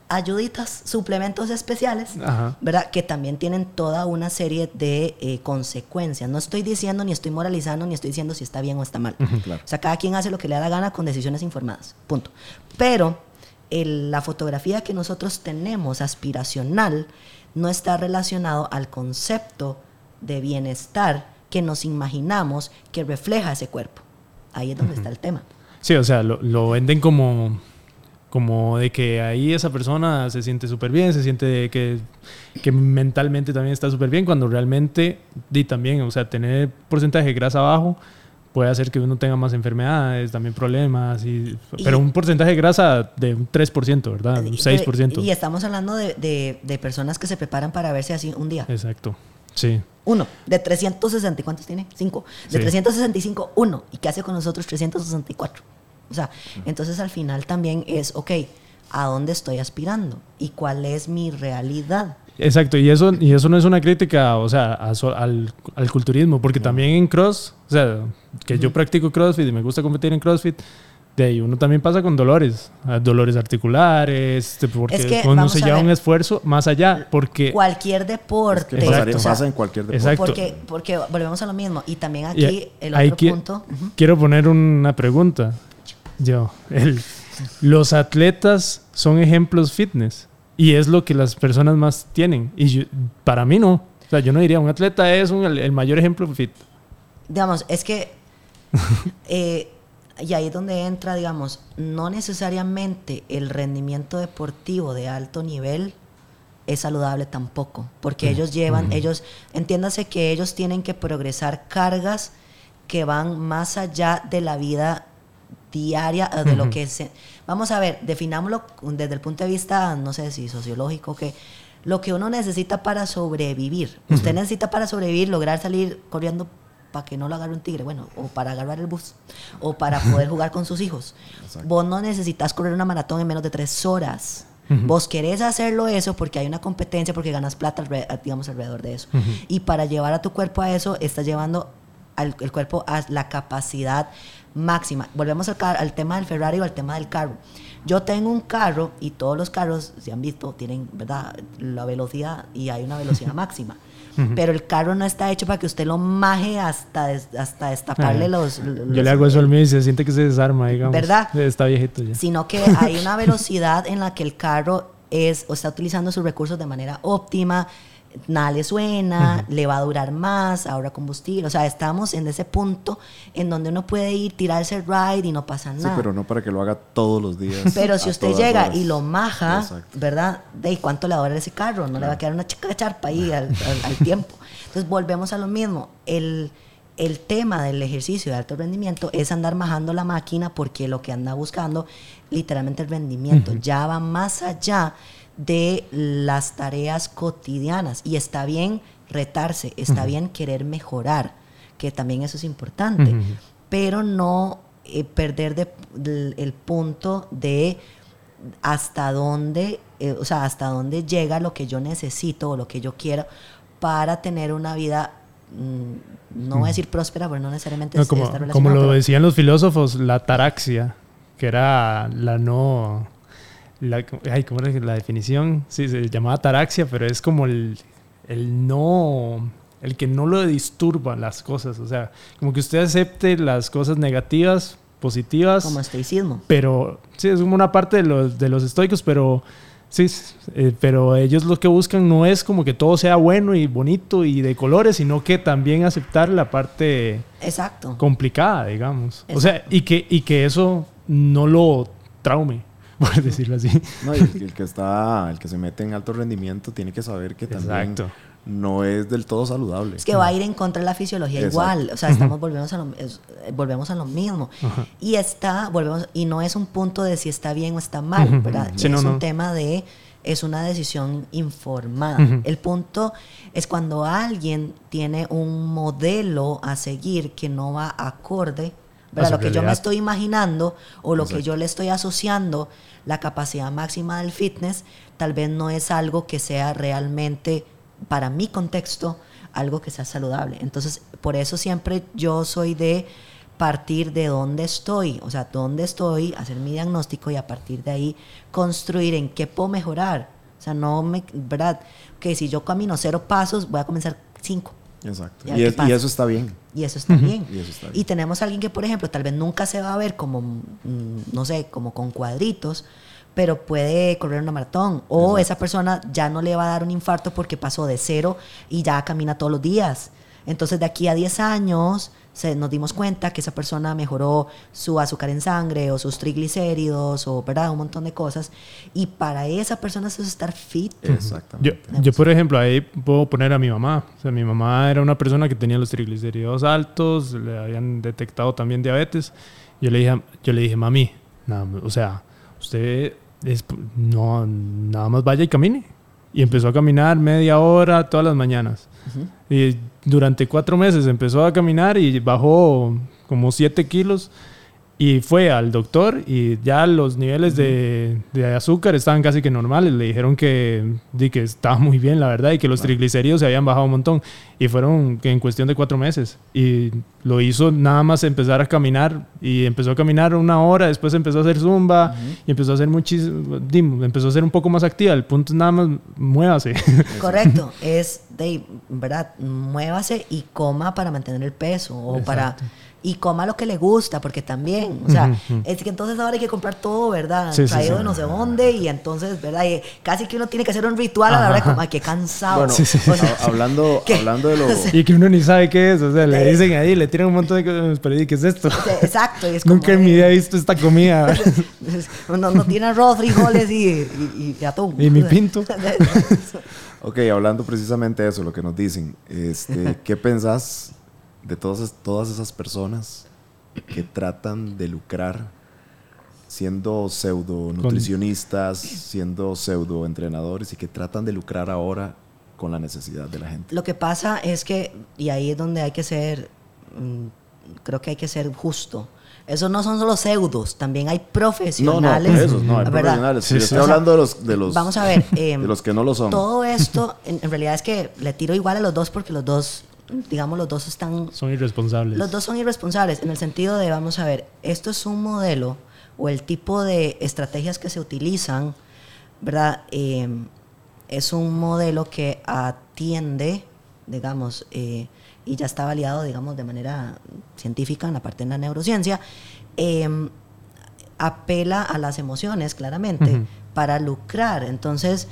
ayuditas, suplementos especiales, ¿verdad? Que también tienen toda una serie de eh, consecuencias. No estoy diciendo, ni estoy moralizando, ni estoy diciendo si está bien o está mal. *laughs* O sea, cada quien hace lo que le da la gana con decisiones informadas. Punto. Pero la fotografía que nosotros tenemos aspiracional no está relacionado al concepto de bienestar que nos imaginamos que refleja ese cuerpo. Ahí es donde está el tema. Sí, o sea, lo venden como como de que ahí esa persona se siente súper bien, se siente que, que mentalmente también está súper bien, cuando realmente, y también, o sea, tener porcentaje de grasa bajo puede hacer que uno tenga más enfermedades, también problemas, y, pero un porcentaje de grasa de un 3%, ¿verdad? Un 6%. Y estamos hablando de, de, personas que se preparan para verse así un día. Exacto, sí. Uno, de 360, ¿cuántos tiene? Cinco. De 365, uno. ¿Y qué hace con nosotros 364? O sea, entonces al final también es, ok, ¿a dónde estoy aspirando? ¿Y cuál es mi realidad? Exacto, y eso, y eso no es una crítica, o sea, al, al, culturismo, porque también en cross, o sea, que yo practico crossfit y me gusta competir en crossfit, de ahí uno también pasa con dolores, dolores articulares, este, porque uno se lleva un esfuerzo más allá, porque... Cualquier deporte. pasa en cualquier deporte. Exacto. Porque, porque volvemos a lo mismo, y también aquí el otro punto... Quiero poner una pregunta, yo, el, los atletas son ejemplos fitness y es lo que las personas más tienen. Y para mí no. O sea, yo no diría, un atleta es el, mayor ejemplo fit. Digamos, es que... *laughs* Eh, y ahí es donde entra, digamos, no necesariamente el rendimiento deportivo de alto nivel es saludable tampoco, porque ellos llevan, ellos, entiéndase que ellos tienen que progresar cargas que van más allá de la vida diaria de lo que es... Vamos a ver, definámoslo desde el punto de vista, no sé si sociológico, que lo que uno necesita para sobrevivir. Usted necesita para sobrevivir lograr salir corriendo para que no lo agarre un tigre, bueno, o para agarrar el bus, o para poder jugar con sus hijos. Vos no necesitas correr una maratón en menos de tres horas. Vos querés hacerlo eso porque hay una competencia, porque ganas plata, digamos, alrededor de eso. Y para llevar a tu cuerpo a eso, estás llevando al, el cuerpo a la capacidad máxima. Volvemos al, al tema del Ferrari o al tema del carro. Yo tengo un carro y todos los carros, si han visto, tienen ¿verdad? la velocidad y hay una velocidad *laughs* máxima. Pero el carro no está hecho para que usted lo maje hasta, hasta destaparle los, Yo le hago eso al mío y se siente que se desarma, digamos. ¿Verdad? Está viejito ya. Sino que *laughs* hay una velocidad en la que el carro es o está utilizando sus recursos de manera óptima, nada le suena, le va a durar más, ahora combustible. O sea, estamos en ese punto en donde uno puede ir, tirarse el ride y no pasa nada. Sí, pero no para que lo haga todos los días. *laughs* Pero si usted llega y lo maja, ¿verdad? ¿De cuánto le va a durar ese carro? No le va a quedar una chica de charpa ahí al, tiempo. Entonces volvemos a lo mismo. El, el tema del ejercicio de alto rendimiento es andar majando la máquina porque lo que anda buscando, literalmente el rendimiento, ya va más allá de las tareas cotidianas. Y está bien retarse, está bien querer mejorar, que también eso es importante, pero no eh, perder el punto de hasta dónde, eh, o sea, hasta dónde llega lo que yo necesito o lo que yo quiero para tener una vida mm, no voy a decir próspera, pero no necesariamente no, como, como lo decían los filósofos, la taraxia, que era la no... La, ay, ¿Cómo era la definición? Sí, se llamaba taraxia, pero es como el, el no el que no lo disturba las cosas, o sea, como que usted acepte las cosas negativas, positivas. Como estoicismo. Pero, sí, es como una parte de los, de los estoicos, pero sí, eh, pero ellos lo que buscan no es como que todo sea bueno y bonito y de colores, sino que también aceptar la parte Exacto. complicada, digamos. O sea, y que, y que eso no lo traume. *laughs* Por decirlo así. No, y el, que está, el que se mete en alto rendimiento tiene que saber que también Exacto no es del todo saludable. Es que va a ir en contra de la fisiología igual, o sea, estamos volvemos a lo, volvemos a lo mismo. Y está, volvemos, y no es un punto de si está bien o está mal, ¿verdad? es un tema de, es una decisión informada. El punto es cuando alguien tiene un modelo a seguir que no va acorde, ¿verdad? Lo que yo me estoy imaginando o lo que yo le estoy asociando, la capacidad máxima del fitness, tal vez no es algo que sea realmente para mi contexto, algo que sea saludable. Entonces, por eso siempre yo soy de partir de dónde estoy, o sea, dónde estoy, hacer mi diagnóstico y a partir de ahí construir en qué puedo mejorar. O sea, no me, ¿verdad? Que si yo camino cero pasos, voy a comenzar cinco. Exacto. Y, eso está bien. Y eso está bien. y eso está bien. Y tenemos a alguien que, por ejemplo, tal vez nunca se va a ver como, mm, no sé, como con cuadritos, pero puede correr una maratón. O esa persona ya no le va a dar un infarto porque pasó de cero y ya camina todos los días. Entonces, de aquí a 10 años, se, nos dimos cuenta que esa persona mejoró su azúcar en sangre o sus triglicéridos o ¿verdad? un montón de cosas. Y para esa persona eso es estar fit. Exactamente. Yo, por ejemplo, ahí puedo poner a mi mamá. O sea, mi mamá era una persona que tenía los triglicéridos altos, le habían detectado también diabetes. Yo le dije, yo le dije mami, o sea, usted no, nada más vaya y camine. Y empezó a caminar media hora todas las mañanas. Y durante cuatro meses empezó a caminar y bajó como siete kilos y fue al doctor y ya los niveles de, azúcar estaban casi que normales. Le dijeron que, que estaba muy bien, la verdad, y que los triglicéridos se habían bajado un montón. Y fueron en cuestión de cuatro meses. Y lo hizo nada más empezar a caminar. Y empezó a caminar una hora, después empezó a hacer zumba y empezó a hacer muchísimo, empezó a ser un poco más activa. El punto es nada más, muévase. Correcto, *laughs* es de, ¿verdad? Muévase y coma para mantener el peso o para y coma lo que le gusta, porque también, o sea, es que entonces ahora hay que comprar todo, ¿verdad? Traído de no sé dónde, y entonces, ¿verdad? Y casi que uno tiene que hacer un ritual a la hora de como, ay, qué cansado. Bueno, hablando, *laughs* hablando de lo... *laughs* Y que uno ni sabe qué es, o sea, le dicen ahí, le tiran un montón de cosas, pero ¿qué es esto? Exacto. Y es *laughs* como, Nunca en mi vida he visto esta comida. no, no tiene arroz, frijoles y, y, atún. Y mi pinto. Ok, hablando precisamente de eso, lo que nos dicen, este, *laughs* ¿qué pensás de todas, todas esas personas que tratan de lucrar siendo pseudo nutricionistas, siendo pseudo entrenadores y que tratan de lucrar ahora con la necesidad de la gente. Lo que pasa es que, y ahí es donde hay que ser, mm, creo que hay que ser justo. Esos no son solo pseudos, también hay profesionales. No, no, esos no, hay profesionales. estoy hablando de los, de los, Vamos a ver, *laughs* de los que no lo son. Todo esto, en, realidad es que le tiro igual a los dos porque los dos digamos, los dos están... Son irresponsables. Los dos son irresponsables en el sentido de, vamos a ver, esto es un modelo o el tipo de estrategias que se utilizan, ¿verdad? Em, es un modelo que atiende, digamos, eh, y ya está validado, digamos, de manera científica en la parte de la neurociencia, em, apela a las emociones, claramente, para lucrar. Entonces,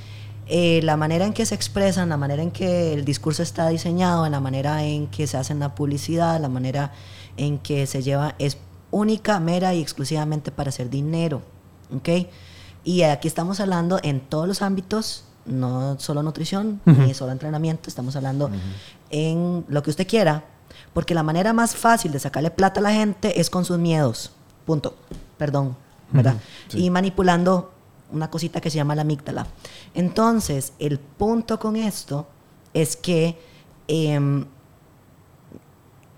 eh, la manera en que se expresan, la manera en que el discurso está diseñado, en la manera en que se hace la publicidad, la manera en que se lleva es única, mera y exclusivamente para hacer dinero. ¿ok? Y aquí estamos hablando en todos los ámbitos, no solo nutrición, ni solo entrenamiento, estamos hablando en lo que usted quiera, porque la manera más fácil de sacarle plata a la gente es con sus miedos. Punto. Perdón. ¿Verdad? Y manipulando una cosita que se llama la amígdala. Entonces, el punto con esto es que em,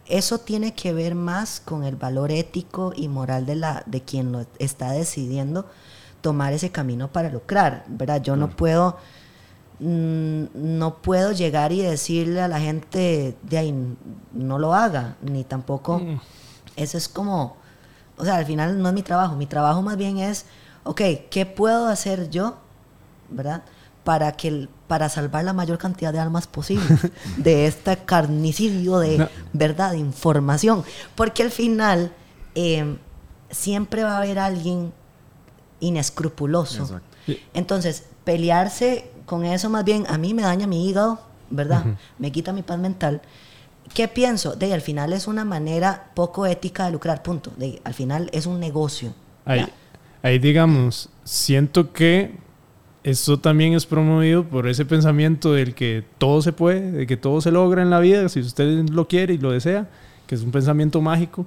eso tiene que ver más con el valor ético y moral de, la, de quien lo está decidiendo tomar ese camino para lucrar, ¿verdad? Yo no puedo no puedo llegar y decirle a la gente de ahí no lo haga, ni tampoco mm. eso es como o sea, al final no es mi trabajo, mi trabajo más bien es, ok, ¿qué puedo hacer yo, verdad? Para que para salvar la mayor cantidad de armas posible *laughs* de este carnicidio de verdad, de información, porque al final eh, siempre va a haber alguien inescrupuloso. Entonces, pelearse con eso más bien a mí me daña mi hígado, ¿verdad? Me quita mi paz mental. ¿Qué pienso? De al final es una manera poco ética de lucrar, punto. De, al final es un negocio. Ahí, ahí, digamos, siento que esto también es promovido por ese pensamiento del que todo se puede, de que todo se logra en la vida, si usted lo quiere y lo desea, que es un pensamiento mágico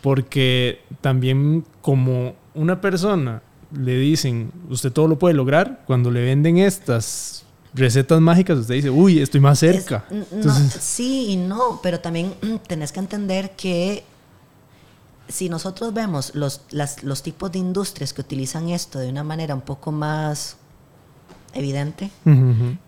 porque también como una persona le dicen, usted todo lo puede lograr, cuando le venden estas recetas mágicas, usted dice, uy, estoy más cerca. sí y no, pero también *clears throat* tenés que entender que si nosotros vemos los, los tipos de industrias que utilizan esto de una manera un poco más evidente,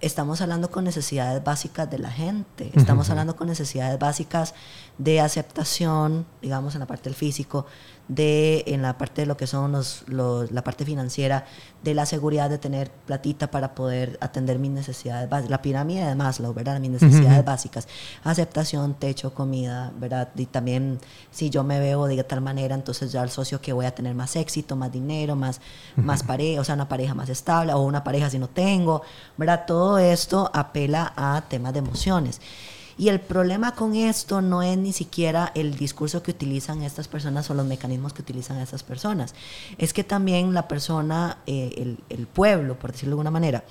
estamos hablando con necesidades básicas de la gente, estamos hablando con necesidades básicas de aceptación, digamos, en la parte del físico, de en la parte de lo que son los, la parte financiera, de la seguridad de tener platita para poder atender mis necesidades básicas, la pirámide de Maslow, ¿verdad? Mis necesidades básicas, aceptación, techo, comida, ¿verdad? Y también si yo me veo de tal manera, entonces ya socio que voy a tener más éxito, más dinero, más, más pareja, o sea, una pareja más estable, o una pareja si no tengo, ¿verdad? Todo esto apela a temas de emociones. Y el problema con esto no es ni siquiera el discurso que utilizan estas personas o los mecanismos que utilizan estas personas. Es que también la persona, eh, el, el pueblo, por decirlo de alguna manera,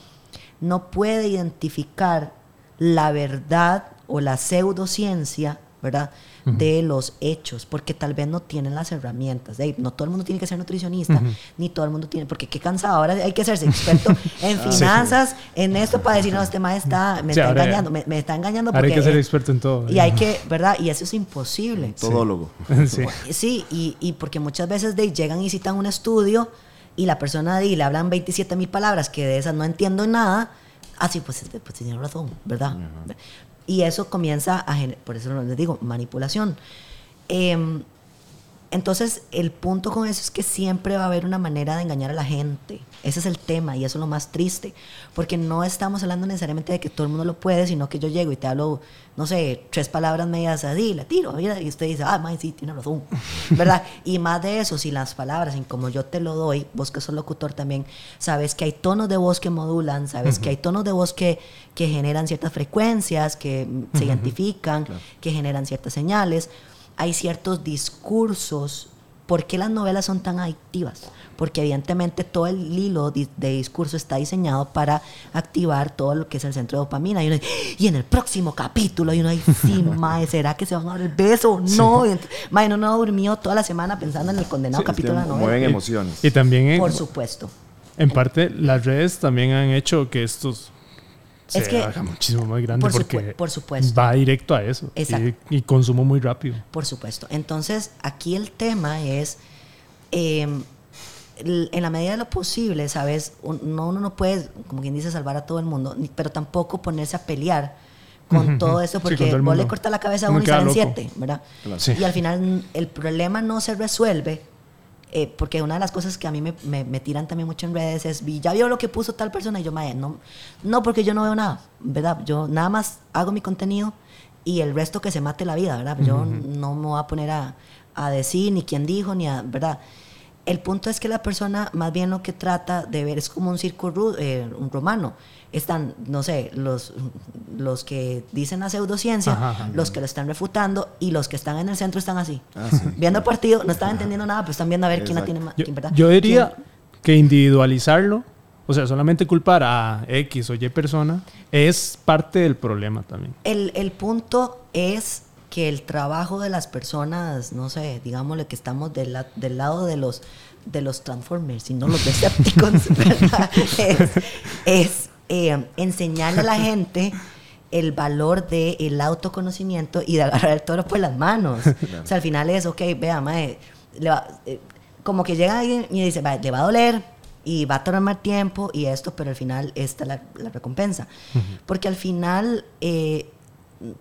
no puede identificar la verdad o la pseudociencia, ¿verdad? De los hechos, porque tal vez no tienen las herramientas. no todo el mundo tiene que ser nutricionista, ni todo el mundo tiene, porque qué cansado. Ahora hay que hacerse experto *laughs* en ah, finanzas, en esto para decir, no, este maestro está, me está engañando, me, está engañando. Porque, hay que ser experto en todo. Y hay que, ¿verdad? Y eso es imposible. Todólogo. *laughs* Sí, sí y, y, porque muchas veces de, llegan y citan un estudio y la persona de le hablan 27 mil palabras que de esas no entiendo nada. Ah, sí, pues, pues tiene razón, ¿verdad? Y eso comienza a por eso les digo, manipulación. Em, entonces, el punto con eso es que siempre va a haber una manera de engañar a la gente. Ese es el tema y eso es lo más triste, porque no estamos hablando necesariamente de que todo el mundo lo puede, sino que yo llego y te hablo, no sé, tres palabras medias así, la tiro, y usted dice, ah, man, sí, tiene razón, ¿verdad? *laughs* y más de eso, si las palabras, en como yo te lo doy, vos que sos locutor también, sabes que hay tonos de voz que modulan, sabes que hay tonos de voz que, que generan ciertas frecuencias, que se identifican, que generan ciertas señales. Hay ciertos discursos. ¿Por qué las novelas son tan adictivas? Porque evidentemente todo el hilo de, discurso está diseñado para activar todo lo que es el centro de dopamina. Y, y en el próximo capítulo, y uno dice, sí, *laughs* mae, ¿será que se van a dar el beso? No, mae, no, no durmió toda la semana pensando en el condenado capítulo de la novela. Mueven emociones. Y, también, por supuesto. En parte, las redes también han hecho que estos se es que, haga muchísimo más grande porque por supuesto. va directo a eso y, consumo muy rápido. Por supuesto. Entonces, aquí el tema es, em, en la medida de lo posible, ¿sabes? Uno, uno no puede, como quien dice, salvar a todo el mundo, pero tampoco ponerse a pelear con todo eso, porque vos le cortas la cabeza a uno y salen siete, ¿verdad? Y al final el problema no se resuelve eh, porque una de las cosas que a mí me, me, tiran también mucho en redes es, ya vio lo que puso tal persona y yo, me no, no, porque yo no veo nada, ¿verdad? Yo nada más hago mi contenido y el resto que se mate la vida, ¿verdad? Yo no me voy a poner a, a, decir ni quién dijo, ni a, ¿verdad? El punto es que la persona más bien lo que trata de ver es como un circo eh, un romano están, no sé, los, los que dicen la pseudociencia, los que lo están refutando y los que están en el centro están así. Ah, viendo el partido, no están entendiendo nada, pero están viendo a ver quién la tiene más. Yo, diría que individualizarlo, o sea, solamente culpar a X o Y persona, es parte del problema también. El, el punto es que el trabajo de las personas, no sé, digámosle que estamos del, del lado de los de los Transformers y no los Decepticons, *laughs* ¿verdad? Es, es eh, enseñarle a la gente el valor del autoconocimiento y de agarrar el toro por las manos. O sea, al final es, ok, vea, mae, eh, como que llega alguien y dice, le va a doler, y va a tomar tiempo y esto, pero al final esta es la, recompensa. Porque al final, eh,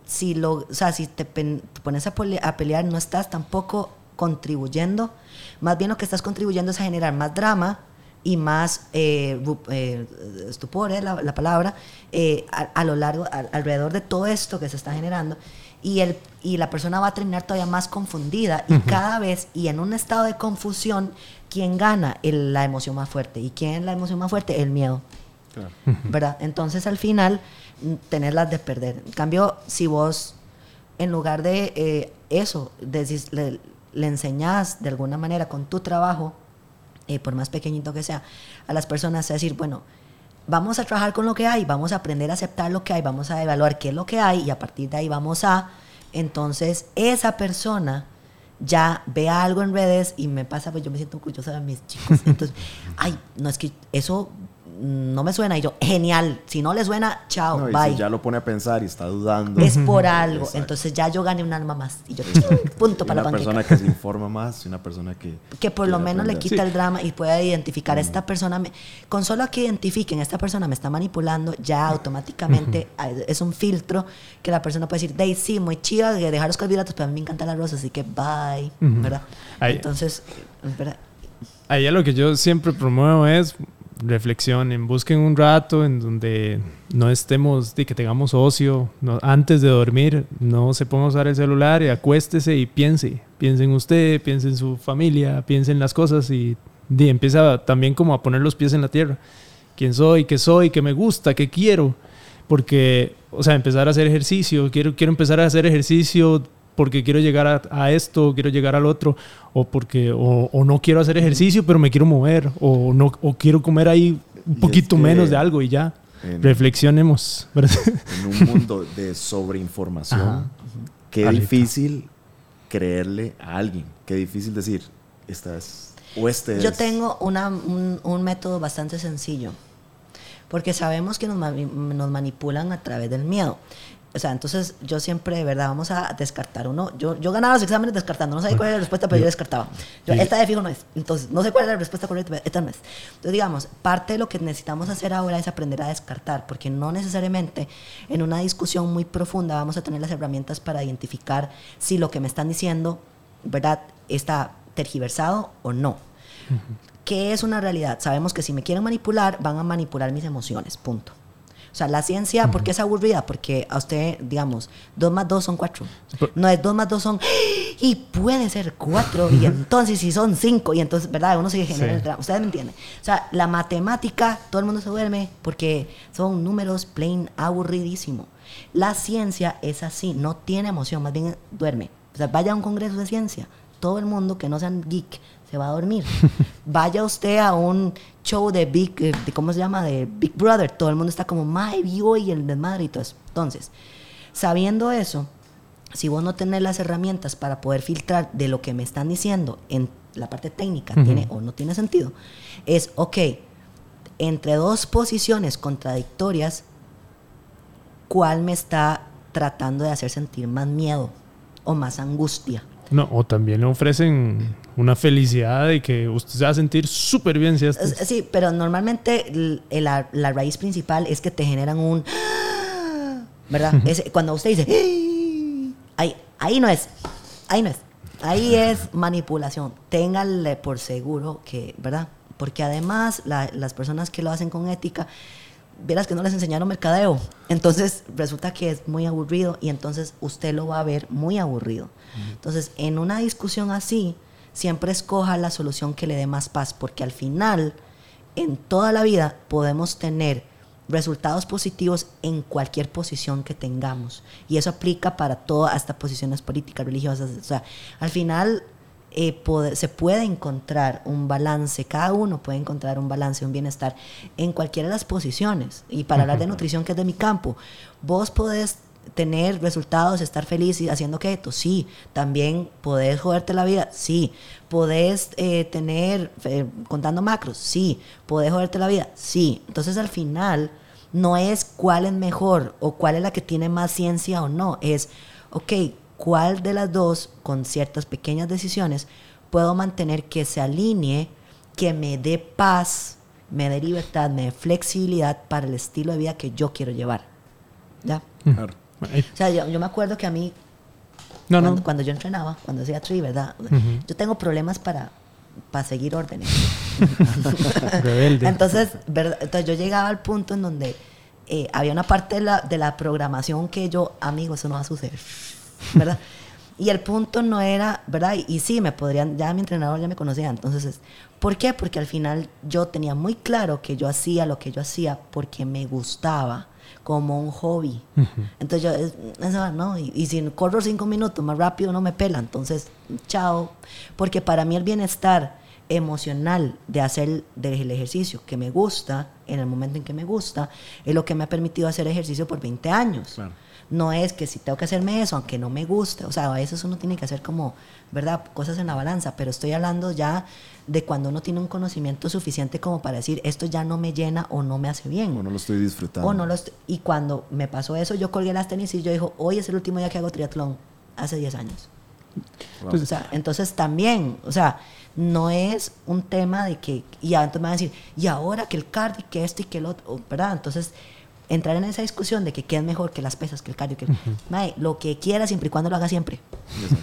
si, lo, o sea, si te, pones a, pelear, no estás tampoco contribuyendo, más bien lo que estás contribuyendo es a generar más drama y más eh, eh estupor, eh, la, palabra, a, lo largo, alrededor de todo esto que se está generando. Y, el, y la persona va a terminar todavía más confundida y cada vez, y en un estado de confusión, ¿quién gana? la emoción más fuerte. ¿Y quién es la emoción más fuerte? El miedo. ¿Verdad? Entonces al final, tenerlas de perder. En cambio, si vos, en lugar de eh, eso, le, le enseñás de alguna manera con tu trabajo, eh, por más pequeñito que sea, a las personas a decir, bueno, vamos a trabajar con lo que hay, vamos a aprender a aceptar lo que hay, vamos a evaluar qué es lo que hay y a partir de ahí vamos a, entonces esa persona ya vea algo en redes y me pasa, pues yo me siento orgullosa de mis chicos. Entonces, ay, no es que eso no me suena. Y yo, genial. Si no le suena, chao, bye. Si ya lo pone a pensar y está dudando. Es por algo. Entonces ya yo gané un alma más. Y yo, *laughs* punto para la Una persona que se informa más, una persona que. Que por lo menos le quita el drama y pueda identificar a esta persona. con solo que identifiquen, esta persona me está manipulando, ya automáticamente es un filtro que la persona puede decir, Day, sí, muy chido dejar los carbohidratos, pero a mí me encanta la rosa, así que bye. ¿Verdad? Entonces, ¿verdad? Ahí lo que yo siempre promuevo es reflexionen, busquen un rato en donde no estemos, de que tengamos ocio, antes de dormir, no se ponga a usar el celular y acuéstese y piense, piense en usted, piense en su familia, piense en las cosas y, empieza también como a poner los pies en la tierra. ¿Quién soy? ¿Qué soy? ¿Qué me gusta? ¿Qué quiero? Porque, o sea, empezar a hacer ejercicio, quiero, quiero empezar a hacer ejercicio porque quiero llegar a, esto, quiero llegar al otro, o porque o, no quiero hacer ejercicio, pero me quiero mover, o, no, o quiero comer ahí un poquito menos de algo y ya. Reflexionemos. En un mundo de sobreinformación, qué difícil creerle a alguien, qué difícil decir, esta es, o este Yo tengo una, un, un, método bastante sencillo, porque sabemos que nos, nos manipulan a través del miedo o sea, entonces yo siempre, de verdad, vamos a descartar uno. Yo, yo ganaba los exámenes descartando, no sabía cuál era la respuesta, pero yo, descartaba. esta de fijo no es. Entonces, no sé cuál es la respuesta correcta, pero esta no es. Entonces, digamos, parte de lo que necesitamos hacer ahora es aprender a descartar, porque no necesariamente en una discusión muy profunda vamos a tener las herramientas para identificar si lo que me están diciendo, ¿verdad?, está tergiversado o no. ¿Qué es una realidad? Sabemos que si me quieren manipular, van a manipular mis emociones, punto. O sea, la ciencia, ¿por qué es aburrida? Porque a usted, digamos, 2 más 2 son 4. No es 2 más 2 son, *gasps* y puede ser 4, y *laughs* entonces si son 5, y entonces, ¿verdad? Uno se genera el drama. Ustedes me entienden. O sea, la matemática, todo el mundo se duerme porque son números plain aburridísimo. La ciencia es así, no tiene emoción, más bien duerme. O sea, vaya a un congreso de ciencia, todo el mundo que no sean geek se va a dormir. *laughs* Vaya usted a un show de Big, eh, de, ¿cómo se llama? De Big Brother. Todo el mundo está como, my vio y el desmadre y todo eso. Entonces, sabiendo eso, si vos no tenés las herramientas para poder filtrar de lo que me están diciendo en la parte técnica, tiene o no tiene sentido, es, ok, entre dos posiciones contradictorias, ¿cuál me está tratando de hacer sentir más miedo o más angustia? No, o también le ofrecen una felicidad de que usted se va a sentir súper bien si Sí, pero normalmente la, la, raíz principal es que te generan un... ¿Verdad? es, cuando usted dice... Ahí, ahí no es. Ahí no es. Ahí es manipulación. Téngale por seguro que, ¿verdad? Porque además las personas que lo hacen con ética vieras que no les enseñaron mercadeo. Entonces resulta que es muy aburrido y entonces usted lo va a ver muy aburrido. Entonces, en una discusión así, siempre escoja la solución que le dé más paz, porque al final, en toda la vida, podemos tener resultados positivos en cualquier posición que tengamos. Y eso aplica para todas estas posiciones políticas, religiosas. O sea, al final eh, se puede encontrar un balance, cada uno puede encontrar un balance, un bienestar en cualquiera de las posiciones. Y para hablar de nutrición, que es de mi campo, vos podés tener resultados, estar feliz y haciendo keto, sí. También podés joderte la vida, sí. Podés eh, tener, eh, contando macros, sí. Podés joderte la vida, sí. Entonces al final no es cuál es mejor o cuál es la que tiene más ciencia o no, es, ok, cuál de las dos, con ciertas pequeñas decisiones, puedo mantener que se alinee, que me dé paz, me dé libertad, me dé flexibilidad para el estilo de vida que yo quiero llevar. ¿Ya? O sea, yo, me acuerdo que a mí, no, cuando, no. cuando yo entrenaba, cuando hacía tri, ¿verdad? Yo tengo problemas para, para seguir órdenes. *laughs* entonces, entonces, yo llegaba al punto en donde eh, había una parte de la, de la programación que yo, amigo, eso no va a suceder, ¿verdad? Y el punto no era, ¿verdad? Y, sí, me podrían, ya mi entrenador ya me conocía. Entonces, ¿por qué? Porque al final yo tenía muy claro que yo hacía lo que yo hacía porque me gustaba, como un hobby. Entonces yo, eso, ¿no? Y, y, si corro cinco minutos más rápido no me pela. Entonces, chao. Porque para mí el bienestar emocional de hacer del ejercicio que me gusta, en el momento en que me gusta, es lo que me ha permitido hacer ejercicio por 20 años. Claro. No es que si tengo que hacerme eso, aunque no me guste, o sea, a veces uno tiene que hacer como, ¿verdad? Cosas en la balanza, pero estoy hablando ya de cuando uno tiene un conocimiento suficiente como para decir, esto ya no me llena o no me hace bien. O no lo estoy disfrutando. O no lo y cuando me pasó eso, yo colgué las tenis y yo dijo, hoy es el último día que hago triatlón, hace 10 años. O sea, entonces también, o sea, no es un tema de que, y entonces me van a decir, y ahora que el cardio, que esto y que el otro, ¿verdad? Entonces, entrar en esa discusión de que qué es mejor que las pesas, que el cardio, que lo que quiera siempre y cuando lo haga siempre.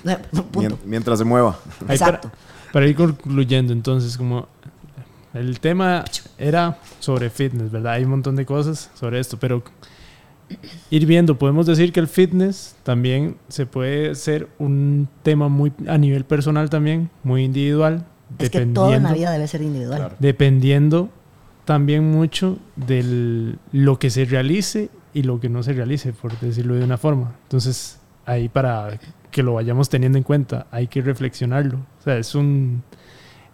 *laughs* Mientras se mueva. *laughs* Exacto. Para, ir concluyendo, entonces, como el tema era sobre fitness, ¿verdad? Hay un montón de cosas sobre esto, pero ir viendo, podemos decir que el fitness también se puede ser un tema muy a nivel personal también, muy individual. Es que todo en la vida debe ser individual. Dependiendo también mucho de lo que se realice y lo que no se realice, por decirlo de una forma. Entonces, ahí para que lo vayamos teniendo en cuenta, hay que reflexionarlo. O sea, es un...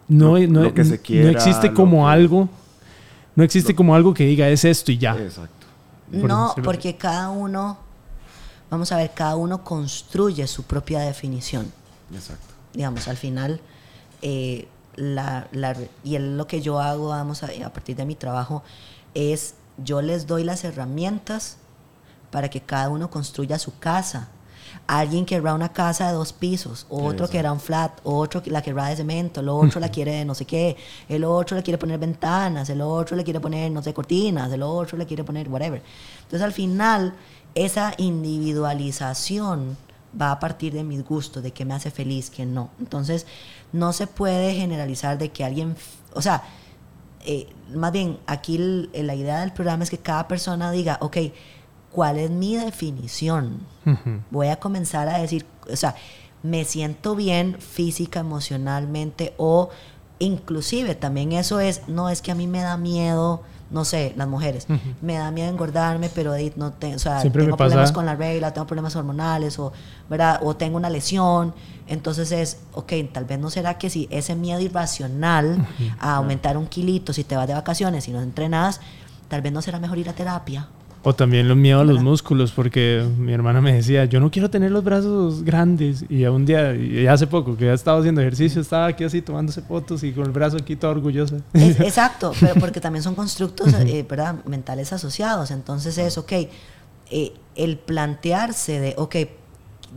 No, no, existe como algo, no existe como algo que diga es esto y ya. Exacto. no, porque cada uno, vamos a ver, cada uno construye su propia definición. Exacto. Digamos, al final, eh, la, la, y lo que yo hago, vamos a, a partir de mi trabajo, es yo les doy las herramientas para que cada uno construya su casa. Alguien querrá una casa de dos pisos, otro querrá un flat, otro la querrá de cemento, el otro la *laughs* quiere de no sé qué, el otro le quiere poner ventanas, el otro le quiere poner, no sé, cortinas, el otro le quiere poner whatever. Entonces al final, esa individualización va a partir de mis gustos, de qué me hace feliz, qué no. Entonces, no se puede generalizar de que alguien, o sea, eh, más bien aquí la idea del programa es que cada persona diga, ok, ¿cuál es mi definición? Voy a comenzar a decir, o sea, me siento bien física, emocionalmente o inclusive también eso es, no es que a mí me da miedo no sé, las mujeres, me da miedo engordarme, pero no o sea, tengo problemas con la regla, tengo problemas hormonales o, ¿verdad? o tengo una lesión. Entonces es, ok, tal vez no será que si ese miedo irracional a aumentar un kilito, si te vas de vacaciones y no entrenas, tal vez no será mejor ir a terapia o también los miedo a los músculos, porque mi hermana me decía, yo no quiero tener los brazos grandes. Y un día, y hace poco, que ya estaba haciendo ejercicio, estaba aquí así tomándose fotos y con el brazo aquí todo orgullosa. *laughs* exacto, pero porque también son constructos eh, mentales asociados. Entonces es, ok, eh, el plantearse de, ok,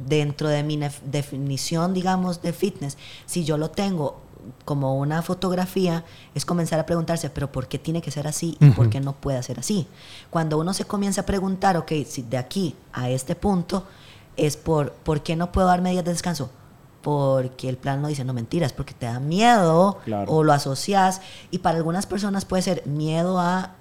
dentro de mi definición, digamos, de fitness, si yo lo tengo como una fotografía, es comenzar a preguntarse, pero ¿por qué tiene que ser así y por qué no puede ser así? Cuando uno se comienza a preguntar, ok, si de aquí a este punto es por, ¿por qué no puedo dar medidas de descanso? Porque el plan no dice, no mentiras, porque te da miedo o lo asocias. Y para algunas personas puede ser miedo a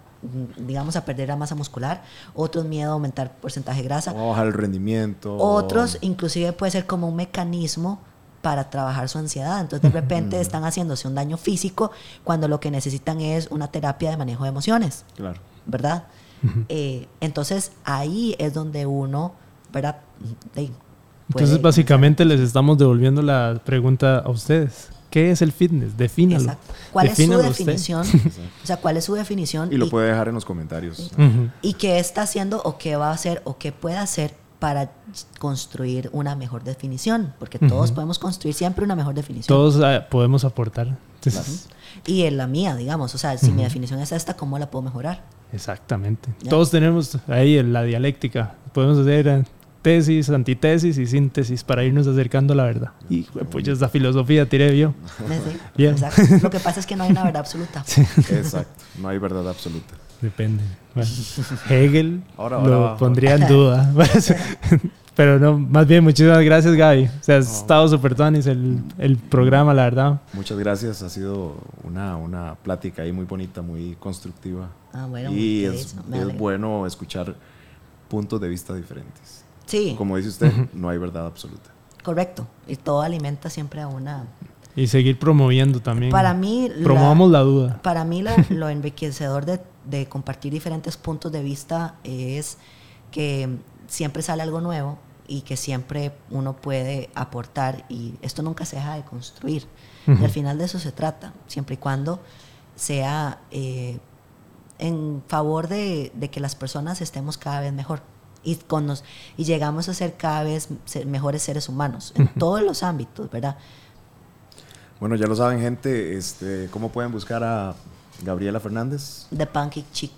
digamos, a perder la masa muscular, otros miedo a aumentar porcentaje de grasa. O bajar el rendimiento. Otros, inclusive puede ser como un mecanismo para trabajar su ansiedad. Entonces de repente están haciéndose un daño físico cuando lo que necesitan es una terapia de manejo de emociones. Claro. ¿Verdad? Eh, entonces ahí es donde uno, ¿verdad? entonces básicamente les estamos devolviendo la pregunta a ustedes. ¿Qué es el fitness? Defínalo. ¿Cuál es su definición? *laughs* o sea, ¿cuál es su definición? Y lo puede dejar en los comentarios. Y qué está haciendo o qué va a hacer o qué puede hacer para construir una mejor definición, porque todos podemos construir siempre una mejor definición. Todos ah, podemos aportar. Y en la mía, digamos, o sea, si mi definición es esta, ¿cómo la puedo mejorar? Exactamente. Todos tenemos ahí la dialéctica. Podemos hacer, tesis, antitesis y síntesis para irnos acercando a la verdad. Y pues esa filosofía tiré yo. Bien. Lo que pasa es que no hay una verdad absoluta. *laughs* Exacto, no hay verdad absoluta. Depende. *laughs* Hegel lo pondría en duda. *laughs* Pero no, más bien, muchísimas gracias, Gaby. O sea, has estado súper tonis el, el programa, la verdad. Muchas gracias. Ha sido una, una plática ahí muy bonita, muy constructiva. Ah, bueno, y es, es bueno escuchar puntos de vista diferentes. Sí. Como dice usted, no hay verdad absoluta. Correcto. Y todo alimenta siempre a una... Y seguir promoviendo también. Para mí... Promovamos la, duda. Para mí lo, *laughs* lo enriquecedor de, de compartir diferentes puntos de vista es que siempre sale algo nuevo y que siempre uno puede aportar y esto nunca se deja de construir. Y al final de eso se trata, siempre y cuando sea eh, en favor de, que las personas estemos cada vez mejor y, con nos, y llegamos a ser cada vez mejores seres humanos en todos los ámbitos, ¿verdad? Bueno, ya lo saben, gente, este, ¿cómo pueden buscar a Gabriela Fernández? The Pancake Chick.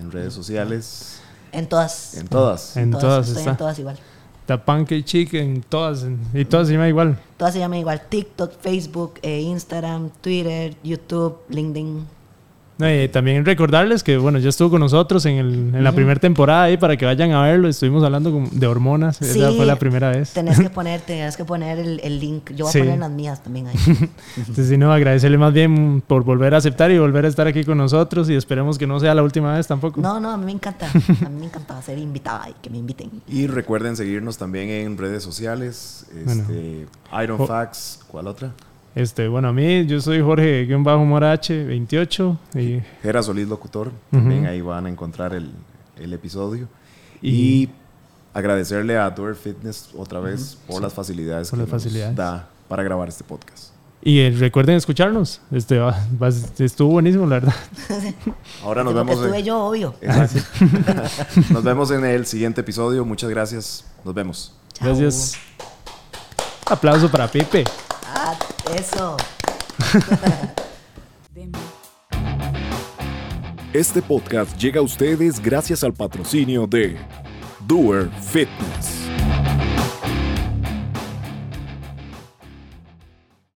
En redes sociales. En todas. En todas. En todas. Estoy en todas igual. The Pancake Chicken, todas, y todas se llaman igual. Todas se llaman igual, TikTok, Facebook, eh, Instagram, Twitter, YouTube, LinkedIn también recordarles que, bueno, ya estuvo con nosotros en, el, en la primera temporada ahí para que vayan a verlo. Estuvimos hablando de hormonas. Esa fue la primera vez. Tenés que poner, tenés que poner el, link. Yo voy a poner las mías también ahí. *laughs* Entonces, si no, agradecerle más bien por volver a aceptar y volver a estar aquí con nosotros y esperemos que no sea la última vez tampoco. No, no, a mí me encanta. A mí me encanta ser invitada y que me inviten. Y recuerden seguirnos también en redes sociales. Este, Iron Facts, ¿cuál otra? Este, bueno, a mí, yo soy Jorge-Morache28. Y... Gera Solís Locutor. También ahí van a encontrar el, el episodio. Y, agradecerle a Door Fitness otra vez por las facilidades que nos da para grabar este podcast. Y eh, recuerden escucharnos. Este, estuvo buenísimo, la verdad. *laughs* Ahora nos vemos. Estuve yo, obvio. *laughs* *laughs* nos vemos en el siguiente episodio. Muchas gracias. Nos vemos. Gracias. Aplauso para Pepe. Eso. *laughs* Este podcast llega a ustedes gracias al patrocinio de Doer Fitness.